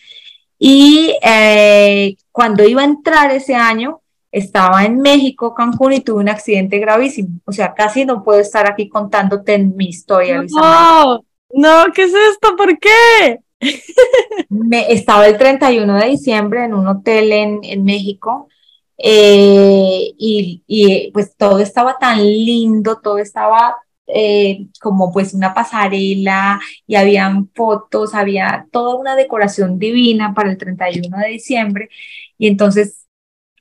Y eh, cuando iba a entrar ese año, estaba en México, Cancún, y tuve un accidente gravísimo. O sea, casi no puedo estar aquí contándote mi historia. No, no, ¿qué es esto? ¿Por qué? Me, estaba el 31 de diciembre en un hotel en, en México eh, y, pues todo estaba tan lindo, todo estaba eh, como pues una pasarela y habían fotos, había toda una decoración divina para el 31 de diciembre. Y entonces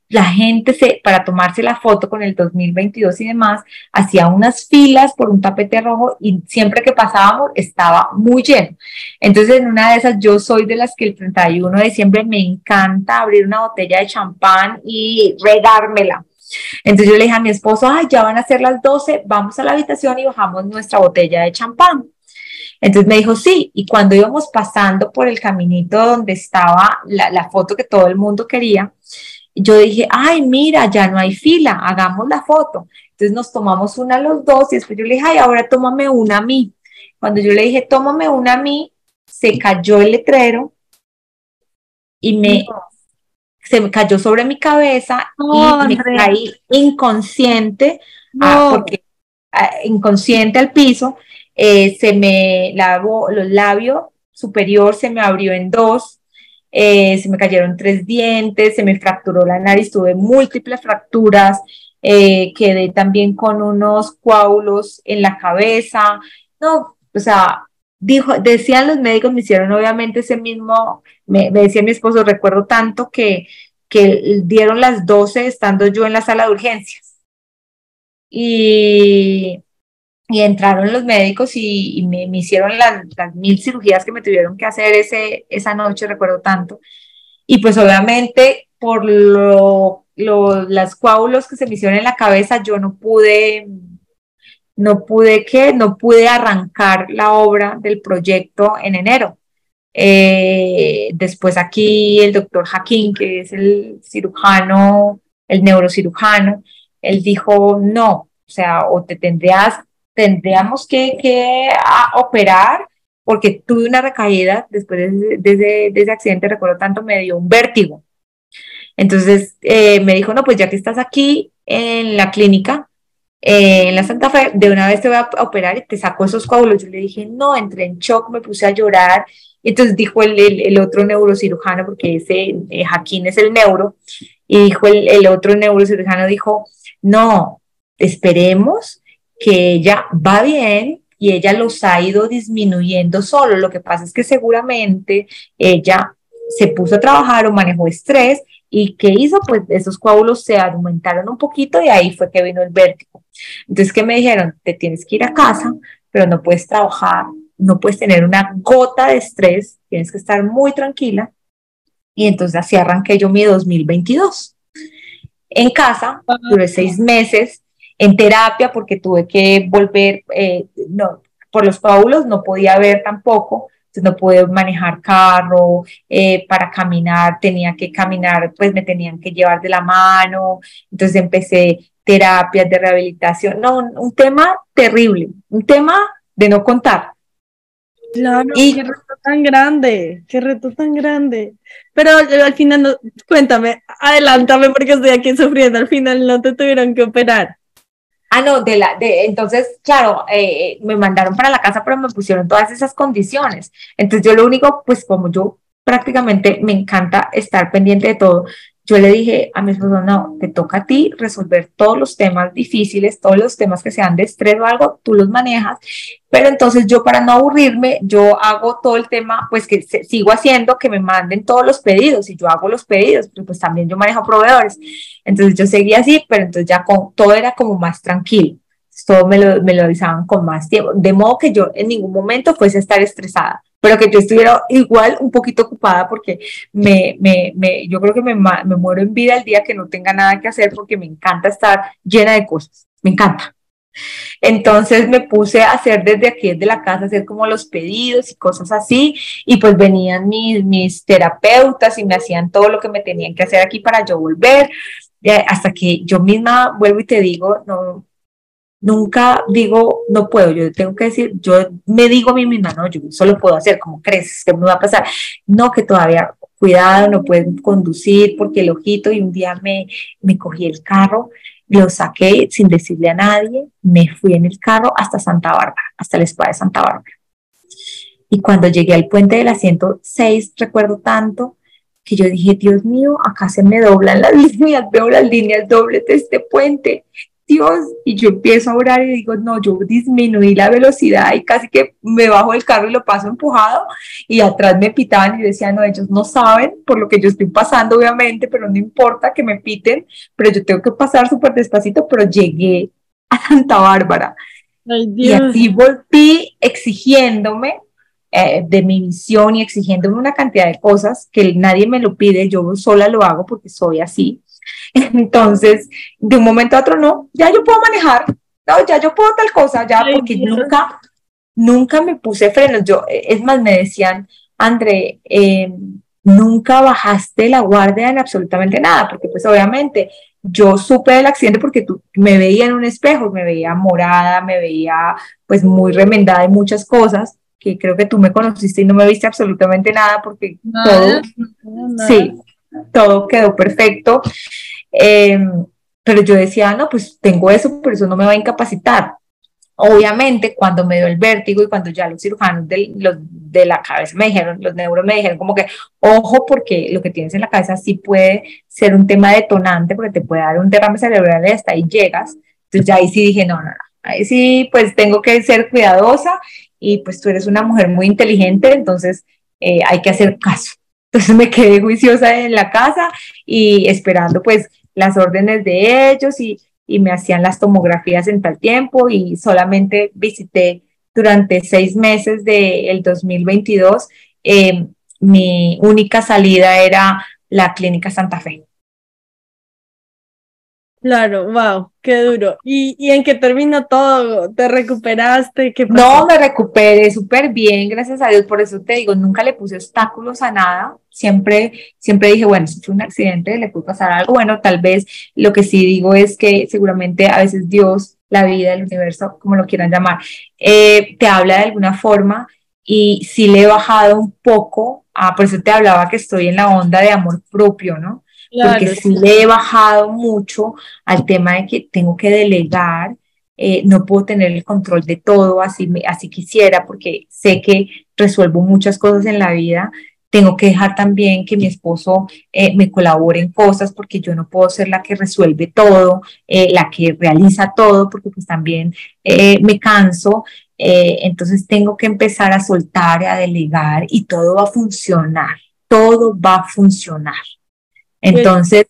la gente se, para tomarse la foto con el 2022 y demás, hacía unas filas por un tapete rojo y siempre que pasábamos estaba muy lleno. Entonces, en una de esas, yo soy de las que el 31 de diciembre me encanta abrir una botella de champán y regármela. Entonces yo le dije a mi esposo, ay, ya van a ser las 12, vamos a la habitación y bajamos nuestra botella de champán. Entonces me dijo, sí, y cuando íbamos pasando por el caminito donde estaba la, la foto que todo el mundo quería, yo dije, ay, mira, ya no hay fila, hagamos la foto. Entonces nos tomamos una los dos y después yo le dije, ay, ahora tómame una a mí. Cuando yo le dije, tómame una a mí, se cayó el letrero y me, se me cayó sobre mi cabeza y me caí inconsciente, ah, porque, ah, inconsciente al piso, eh, se me lavó los labios superior, se me abrió en dos, eh, se me cayeron tres dientes, se me fracturó la nariz, tuve múltiples fracturas, eh, quedé también con unos coágulos en la cabeza, no, o sea, dijo, decían los médicos, me hicieron obviamente ese mismo, me, decía mi esposo, recuerdo tanto que, que dieron las 12 estando yo en la sala de urgencias. Y, y entraron los médicos y, me, hicieron las, mil cirugías que me tuvieron que hacer ese, esa noche, recuerdo tanto. Y pues obviamente por lo, las coágulos que se me hicieron en la cabeza, yo no pude, no pude que, no pude arrancar la obra del proyecto en enero. Eh, después aquí el doctor Jaquín, que es el cirujano, el neurocirujano, él dijo, no, o sea, o te tendrías tendríamos que, que operar porque tuve una recaída después de, ese accidente, recuerdo tanto, me dio un vértigo. Entonces eh, me dijo, no, pues ya que estás aquí en la clínica, eh, en la Santa Fe, de una vez te voy a operar y te saco esos coágulos. Yo le dije, no, entré en shock, me puse a llorar. Entonces dijo el, el, otro neurocirujano, porque ese eh, Jaquín es el neuro, y dijo el, el otro neurocirujano, dijo, no, esperemos que ella va bien y ella los ha ido disminuyendo solo. Lo que pasa es que seguramente ella se puso a trabajar o manejó estrés y ¿qué hizo? Pues esos coágulos se aumentaron un poquito y ahí fue que vino el vértigo. Entonces, ¿qué me dijeron? Te tienes que ir a casa, pero no puedes trabajar, no puedes tener una gota de estrés, tienes que estar muy tranquila. Y entonces así arranqué yo mi 2022. En casa, duré seis meses, en terapia porque tuve que volver, eh, no, por los coágulos no podía ver tampoco, entonces no pude manejar carro, eh, para caminar tenía que caminar, pues me tenían que llevar de la mano, entonces empecé terapias de rehabilitación, no, un, tema terrible, un tema de no contar. Claro, y, qué reto tan grande, qué reto tan grande. Pero eh, al final, no, cuéntame, adelántame porque estoy aquí sufriendo, al final no te tuvieron que operar. Ah, no, de la, de, entonces, claro, eh, me mandaron para la casa, pero me pusieron todas esas condiciones. Entonces yo lo único, pues como yo prácticamente me encanta estar pendiente de todo, yo le dije a mi esposo, no, te toca a ti resolver todos los temas difíciles, todos los temas que sean de estrés o algo, tú los manejas, pero entonces yo para no aburrirme, yo hago todo el tema, pues que sigo haciendo, que me manden todos los pedidos y yo hago los pedidos, pero pues también yo manejo proveedores. Entonces yo seguía así, pero entonces ya todo era como más tranquilo. Todo me lo, me lo avisaban con más tiempo, de modo que yo en ningún momento fuese a estar estresada pero que yo estuviera igual un poquito ocupada porque me, me, me, yo creo que me, me muero en vida el día que no tenga nada que hacer porque me encanta estar llena de cosas, me encanta. Entonces me puse a hacer desde aquí, desde la casa, hacer como los pedidos y cosas así, y pues venían mis, mis terapeutas y me hacían todo lo que me tenían que hacer aquí para yo volver, hasta que yo misma vuelvo y te digo, no, nunca digo, no puedo, yo tengo que decir, yo me digo a mí misma, no, yo solo puedo hacer, como crees que me va a pasar? No, que todavía, cuidado, no pueden conducir porque el ojito y un día me, me cogí el carro, lo saqué sin decirle a nadie, me fui en el carro hasta Santa Bárbara, hasta la escuela de Santa Bárbara. Y cuando llegué al puente de la 106, recuerdo tanto que yo dije, Dios mío, acá se me doblan las *laughs* líneas, veo las líneas dobles de este puente Dios, y yo empiezo a orar y digo, no, yo disminuí la velocidad y casi que me bajo del carro y lo paso empujado y atrás me pitaban y decían, no, ellos no saben por lo que yo estoy pasando, obviamente, pero no importa que me piten, pero yo tengo que pasar súper despacito, pero llegué a Santa Bárbara. y así volví exigiéndome eh, de mi visión y exigiéndome una cantidad de cosas que nadie me lo pide, yo sola lo hago porque soy así *laughs* entonces, de un momento a otro, no, ya yo puedo manejar, no, ya yo puedo tal cosa, ya, porque nunca, nunca me puse frenos. Yo, es más, me decían, André, em, nunca bajaste la guardia en absolutamente nada, porque pues obviamente yo supe del accidente porque tú me veía en un espejo, me veía morada, me veía pues muy remendada y muchas cosas, que creo que tú me conociste y no me viste absolutamente nada porque todo, sí, todo quedó perfecto. Em, pero yo decía, no, pues tengo eso, pero eso no me va a incapacitar. Obviamente, cuando me dio el vértigo y cuando ya los cirujanos de, los, de la cabeza me dijeron, los neuros me dijeron como que, ojo, porque lo que tienes en la cabeza sí puede ser un tema detonante, porque te puede dar un derrame cerebral y hasta ahí llegas. Entonces ya ahí sí dije, no, no, no, ahí sí, pues tengo que ser cuidadosa y pues tú eres una mujer muy inteligente, entonces eh, hay que hacer caso. Entonces me quedé juiciosa en la casa y esperando pues las órdenes de ellos y, me hacían las tomografías en tal tiempo y solamente visité durante seis meses del 2022. Eh, mi única salida era la Clínica Santa Fe. Claro, wow, qué duro. ¿Y, ¿Y, en qué terminó todo? ¿Te recuperaste? ¿Qué No, me recuperé súper bien, gracias a Dios. Por eso te digo, nunca le puse obstáculos a nada. Siempre, siempre dije, bueno, si fue un accidente, le puede pasar algo. Bueno, tal vez lo que sí digo es que seguramente a veces Dios, la vida, el universo, como lo quieran llamar, eh, te habla de alguna forma y sí le he bajado un poco. Ah, por eso te hablaba que estoy en la onda de amor propio, ¿no? Porque sí le he bajado mucho al tema de que tengo que delegar, eh, no puedo tener el control de todo así, así quisiera, porque sé que resuelvo muchas cosas en la vida. Tengo que dejar también que mi esposo eh, me colabore en cosas porque yo no puedo ser la que resuelve todo, eh, la que realiza todo, porque pues también me canso. entonces tengo que empezar a soltar, a delegar y todo va a funcionar, todo va a funcionar. Entonces,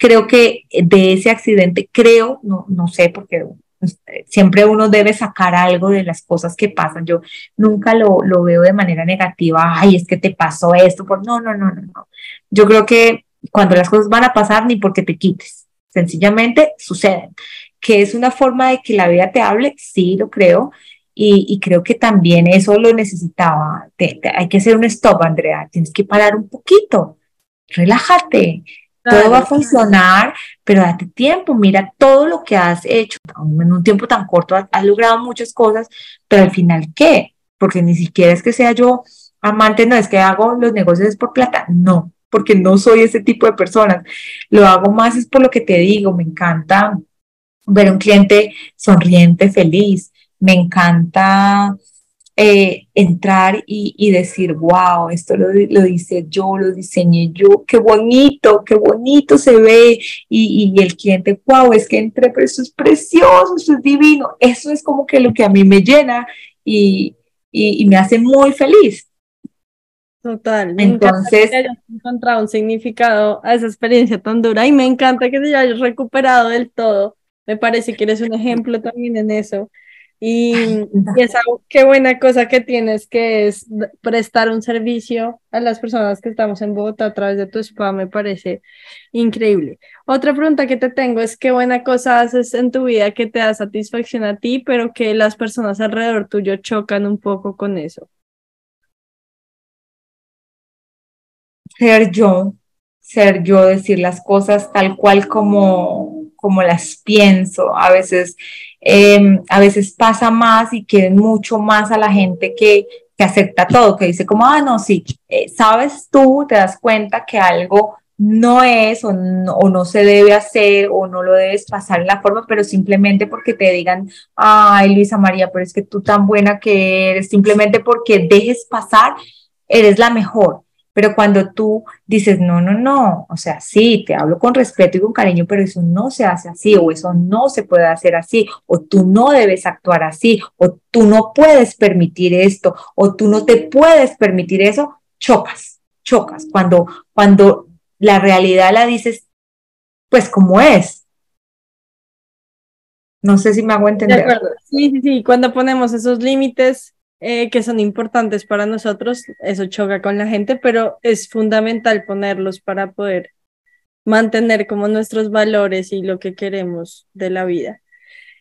creo que de ese accidente, creo, no, no sé, porque pues, siempre uno debe sacar algo de las cosas que pasan. Yo nunca lo, lo veo de manera negativa, ay, es que te pasó esto, por... no, no, no, no, no. Yo creo que cuando las cosas van a pasar, ni porque te quites, sencillamente suceden. Que es una forma de que la vida te hable, sí, lo creo, y, y, creo que también eso lo necesitaba. hay que hacer un stop, Andrea. Tienes que parar un poquito relájate, todo va a funcionar, pero date tiempo, mira todo lo que has hecho, en un tiempo tan corto has, logrado muchas cosas, pero al final, ¿qué? Porque ni siquiera es que sea yo amante, no es que hago los negocios por plata, no, porque no soy ese tipo de personas, lo hago más es por lo que te digo, me encanta ver un cliente sonriente, feliz, me encanta eh, entrar y, decir, wow, esto lo, lo, hice yo, lo diseñé yo, qué bonito, qué bonito se ve. Y, y, el cliente, wow, es que entré, pero eso es precioso, eso es divino. Eso es como que lo que a mí me llena y, y me hace muy feliz. Total. Entonces, hayas encontrado un significado a esa experiencia tan dura y me encanta que te hayas recuperado del todo. Me parece que eres un ejemplo también en eso. Y, esa qué buena cosa que tienes, que es prestar un servicio a las personas que estamos en Bogotá a través de tu spa, me parece increíble. Otra pregunta que te tengo es qué buena cosa haces en tu vida que te da satisfacción a ti, pero que las personas alrededor tuyo chocan un poco con eso. Ser yo, ser yo, decir las cosas tal cual como, como las pienso. A veces Em, a veces pasa más y quieren mucho más a la gente que, que acepta todo, que dice como, ah, no, sí, eh, sabes tú, te das cuenta que algo no es o no, o no, se debe hacer o no lo debes pasar en la forma, pero simplemente porque te digan, ay, Luisa María, pero es que tú tan buena que eres, simplemente porque dejes pasar, eres la mejor. Pero cuando tú dices, no, no, no, o sea, sí, te hablo con respeto y con cariño, pero eso no se hace así, o eso no se puede hacer así, o tú no debes actuar así, o tú no puedes permitir esto, o tú no te puedes permitir eso, chocas, chocas. Cuando, cuando la realidad la dices, pues como es. No sé si me hago entender. De acuerdo. Sí, sí, sí. Cuando ponemos esos límites, eh, que son importantes para nosotros, eso choca con la gente, pero es fundamental ponerlos para poder mantener como nuestros valores y lo que queremos de la vida.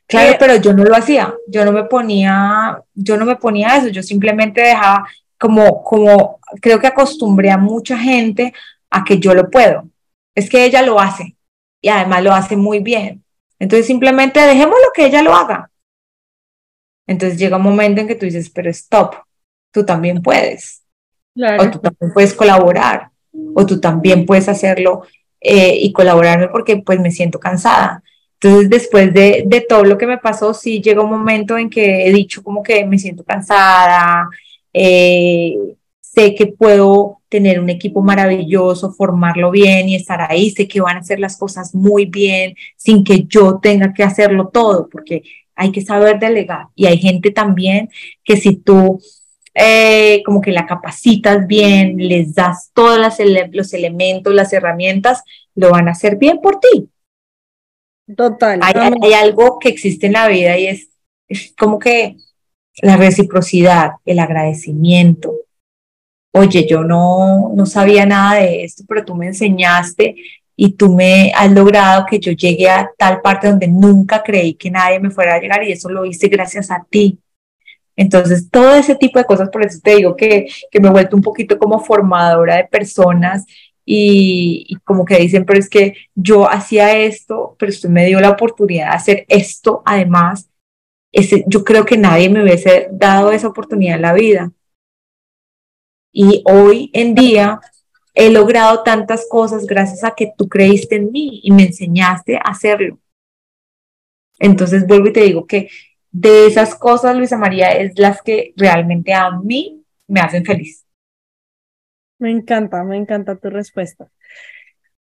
Claro, eh, pero yo no lo hacía, yo no me ponía, yo no me ponía eso, yo simplemente dejaba como, como, creo que acostumbré a mucha gente a que yo lo puedo. Es que ella lo hace y además lo hace muy bien. Entonces simplemente dejemos lo que ella lo haga. Entonces llega un momento en que tú dices, pero stop, tú también puedes. O tú también puedes colaborar, o tú también puedes hacerlo eh, y colaborarme porque pues me siento cansada. Entonces después de, de, todo lo que me pasó, sí llega un momento en que he dicho como que me siento cansada, eh, sé que puedo tener un equipo maravilloso, formarlo bien y estar ahí, sé que van a hacer las cosas muy bien sin que yo tenga que hacerlo todo, porque hay que saber delegar. Y hay gente también que si tú eh, como que la capacitas bien, les das todos los elementos, las herramientas, lo van a hacer bien por ti. Total. Hay, algo que existe en la vida y es, es como que la reciprocidad, el agradecimiento. Oye, yo no, no sabía nada de esto, pero tú me enseñaste y tú me has logrado que yo llegue a tal parte donde nunca creí que nadie me fuera a llegar y eso lo hice gracias a ti. Entonces, todo ese tipo de cosas, por eso te digo que, que me he vuelto un poquito como formadora de personas y, como que dicen, pero es que yo hacía esto, pero usted me dio la oportunidad de hacer esto además. Ese, yo creo que nadie me hubiese dado esa oportunidad en la vida. Y hoy en día he logrado tantas cosas gracias a que tú creíste en mí y me enseñaste a hacerlo. Entonces vuelvo y te digo que de esas cosas, Luisa María, es las que realmente a mí me hacen feliz. Me encanta, me encanta tu respuesta.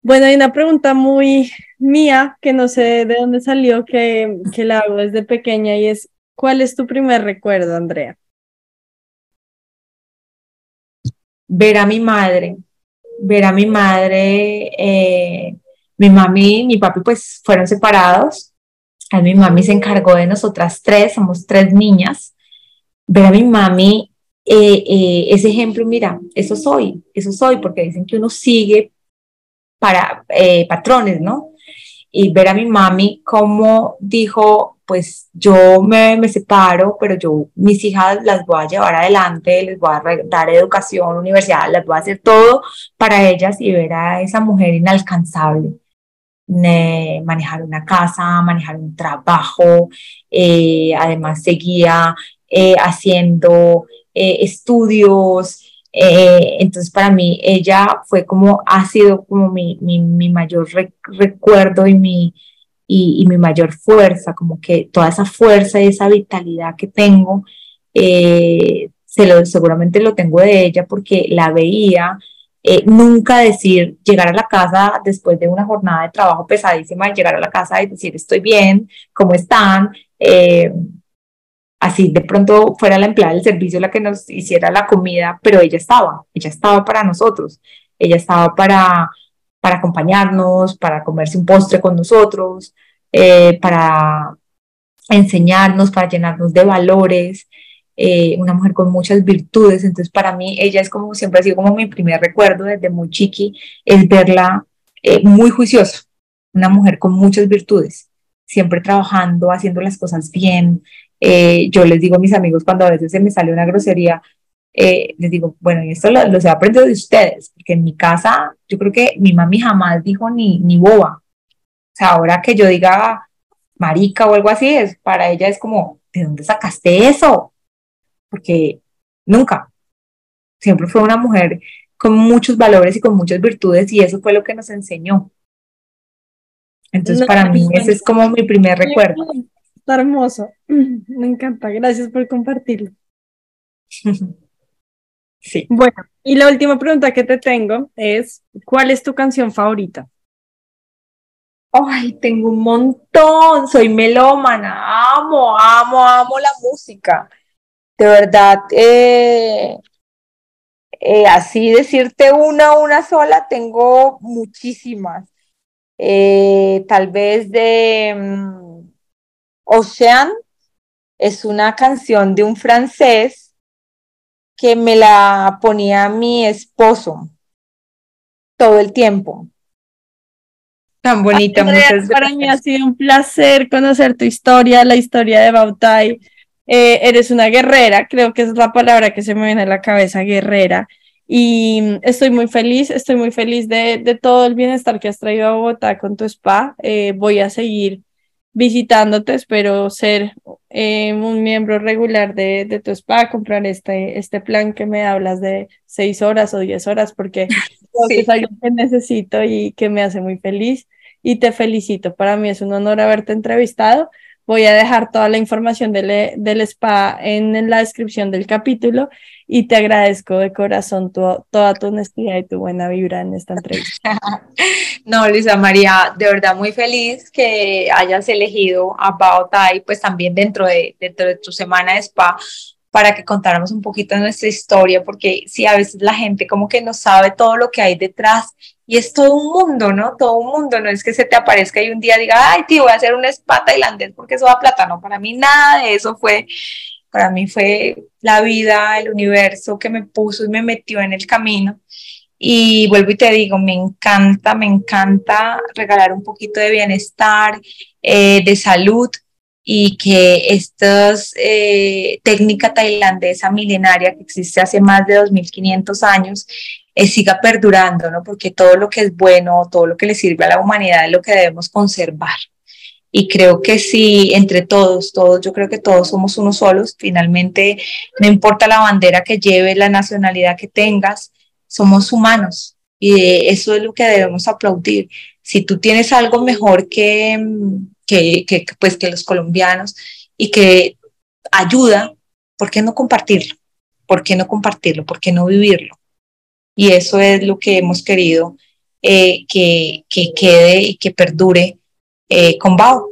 Bueno, hay una pregunta muy mía que no sé de dónde salió, que, que la hago desde pequeña y es, ¿cuál es tu primer recuerdo, Andrea? Ver a mi madre ver a mi madre, eh, mi mami mi papi pues fueron separados. A mi mami se encargó de nosotras tres, somos tres niñas. Ver a mi mami, eh, eh, ese ejemplo, mira, eso soy, eso soy, porque dicen que uno sigue para patrones, ¿no? Y ver a mi mami como dijo, pues yo me, me, separo, pero yo mis hijas las voy a llevar adelante, les voy a dar educación, universidad, las voy a hacer todo para ellas y ver a esa mujer inalcanzable. manejar una casa, manejar un trabajo, eh, además seguía eh, haciendo eh, estudios, entonces para mí ella fue como, ha sido como mi, mi, mi mayor recuerdo y mi, y, mi mayor fuerza, como que toda esa fuerza y esa vitalidad que tengo, eh, se lo, seguramente lo tengo de ella porque la veía. Eh, nunca decir, llegar a la casa después de una jornada de trabajo pesadísima, llegar a la casa y decir, estoy bien, ¿cómo están? Eh, así de pronto fuera la empleada del servicio la que nos hiciera la comida, pero ella estaba, ella estaba para nosotros, ella estaba para, para acompañarnos, para comerse un postre con nosotros, eh, para enseñarnos, para llenarnos de valores, eh, una mujer con muchas virtudes. Entonces, para mí, ella es como siempre ha sido como mi primer recuerdo desde muy chiqui, es verla eh, muy juiciosa, una mujer con muchas virtudes, siempre trabajando, haciendo las cosas bien. yo les digo a mis amigos cuando a veces se me sale una grosería, eh, les digo, bueno, y esto lo, he aprendido de ustedes, porque en mi casa yo creo que mi mami jamás dijo ni, ni boba. O sea, ahora que yo diga marica o algo así, es, para ella es como, ¿de dónde sacaste eso? Porque nunca. Siempre fue una mujer con muchos valores y con muchas virtudes y eso fue lo que nos enseñó. Entonces, para mí, ese es como mi primer recuerdo. Está hermoso. *laughs* Me encanta. Gracias por compartirlo. *laughs* Sí. Bueno, y la última pregunta que te tengo es, ¿cuál es tu canción favorita? Ay, tengo un montón, soy melómana, amo, amo, amo la música. De verdad, eh, eh, así decirte una, una sola, tengo muchísimas. Eh, tal vez de um, Ocean, es una canción de un francés que me la ponía mi esposo todo el tiempo. Tan bonita, muchas Para mí ha sido un placer conocer tu historia, la historia de Bautai. Eh, eres una guerrera, creo que es la palabra que se me viene a la cabeza, guerrera. Y estoy muy feliz, estoy muy feliz de, de todo el bienestar que has traído a Bogotá con tu spa. Eh, voy a seguir visitándote, espero ser eh, un miembro regular de, de, tu spa, comprar este, este plan que me hablas de seis horas o diez horas, porque *laughs* es algo que necesito y que me hace muy feliz. Y te felicito, para mí es un honor haberte entrevistado. Voy a dejar toda la información del, del spa en, la descripción del capítulo y te agradezco de corazón toda tu honestidad y tu buena vibra en esta entrevista. *laughs* No, Lisa María, de verdad muy feliz que hayas elegido a Bao Tai, pues también dentro de, dentro de tu semana de spa, para que contáramos un poquito nuestra historia, porque sí, a veces la gente como que no sabe todo lo que hay detrás y es todo un mundo, ¿no? Todo un mundo, no es que se te aparezca y un día diga, ay, tío, voy a hacer un spa tailandés porque eso da plata, no, para mí nada de eso fue, para mí fue la vida, el universo que me puso y me metió en el camino. Y vuelvo y te digo, me encanta, me encanta regalar un poquito de bienestar, eh, de salud y que esta eh, técnica tailandesa milenaria que existe hace más de 2500 años eh, siga perdurando, ¿no? Porque todo lo que es bueno, todo lo que le sirve a la humanidad es lo que debemos conservar. Y creo que si entre todos, todos, yo creo que todos somos unos solos, finalmente no importa la bandera que lleves, la nacionalidad que tengas, somos humanos y eso es lo que debemos aplaudir. Si tú tienes algo mejor que, que, que, pues, que los colombianos y que ayuda, ¿por qué no compartirlo? ¿Por qué no compartirlo? ¿Por qué no vivirlo? Y eso es lo que hemos querido eh, que, que, quede y que perdure eh, con Bao,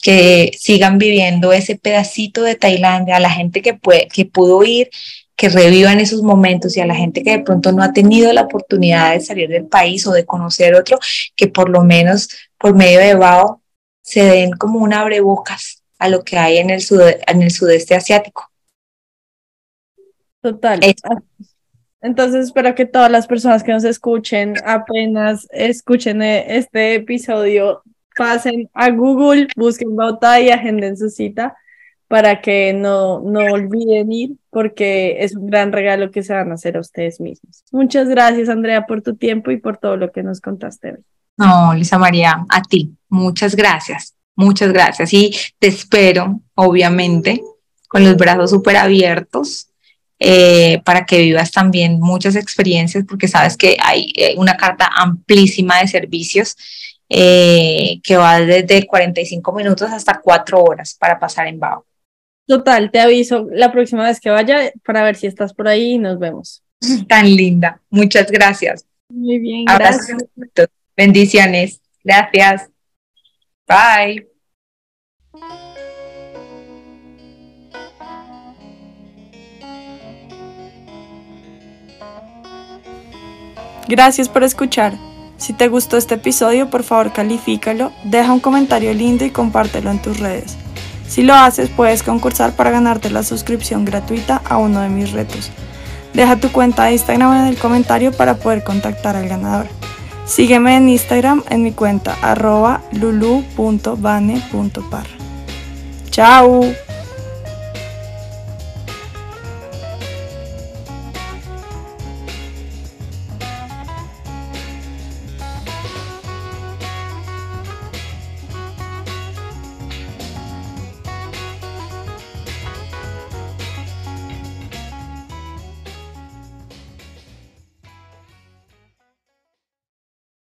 que sigan viviendo ese pedacito de Tailandia, a la gente que, puede, que pudo ir, que revivan esos momentos y a la gente que de pronto no ha tenido la oportunidad de salir del país o de conocer otro, que por lo menos por medio de BAO se den como un abrebocas a lo que hay en el, en el sudeste asiático. Total. Entonces espero que todas las personas que nos escuchen apenas escuchen e-, este episodio pasen a Google, busquen Bauta y agenden su cita para que no, no olviden ir porque es un gran regalo que se van a hacer a ustedes mismos. Muchas gracias, Andrea, por tu tiempo y por todo lo que nos contaste hoy. No, Lisa María, a ti, muchas gracias, muchas gracias. Y te espero, obviamente, con los brazos súper abiertos eh, para que vivas también muchas experiencias, porque sabes que hay eh, una carta amplísima de servicios eh, que va desde 45 minutos hasta 4 horas para pasar en Bao. Total, te aviso la próxima vez que vaya para ver si estás por ahí y nos vemos. Tan linda. Muchas gracias. Muy bien, gracias. Bendiciones. Gracias. Bye. Gracias por escuchar. Si te gustó este episodio, por favor califícalo, deja un comentario lindo y compártelo en tus redes. Si lo haces, puedes concursar para ganarte la suscripción gratuita a uno de mis retos. Deja tu cuenta de Instagram en el comentario para poder contactar al ganador. Sígueme en Instagram en mi cuenta arroba lulu.bane.par. ¡Chao!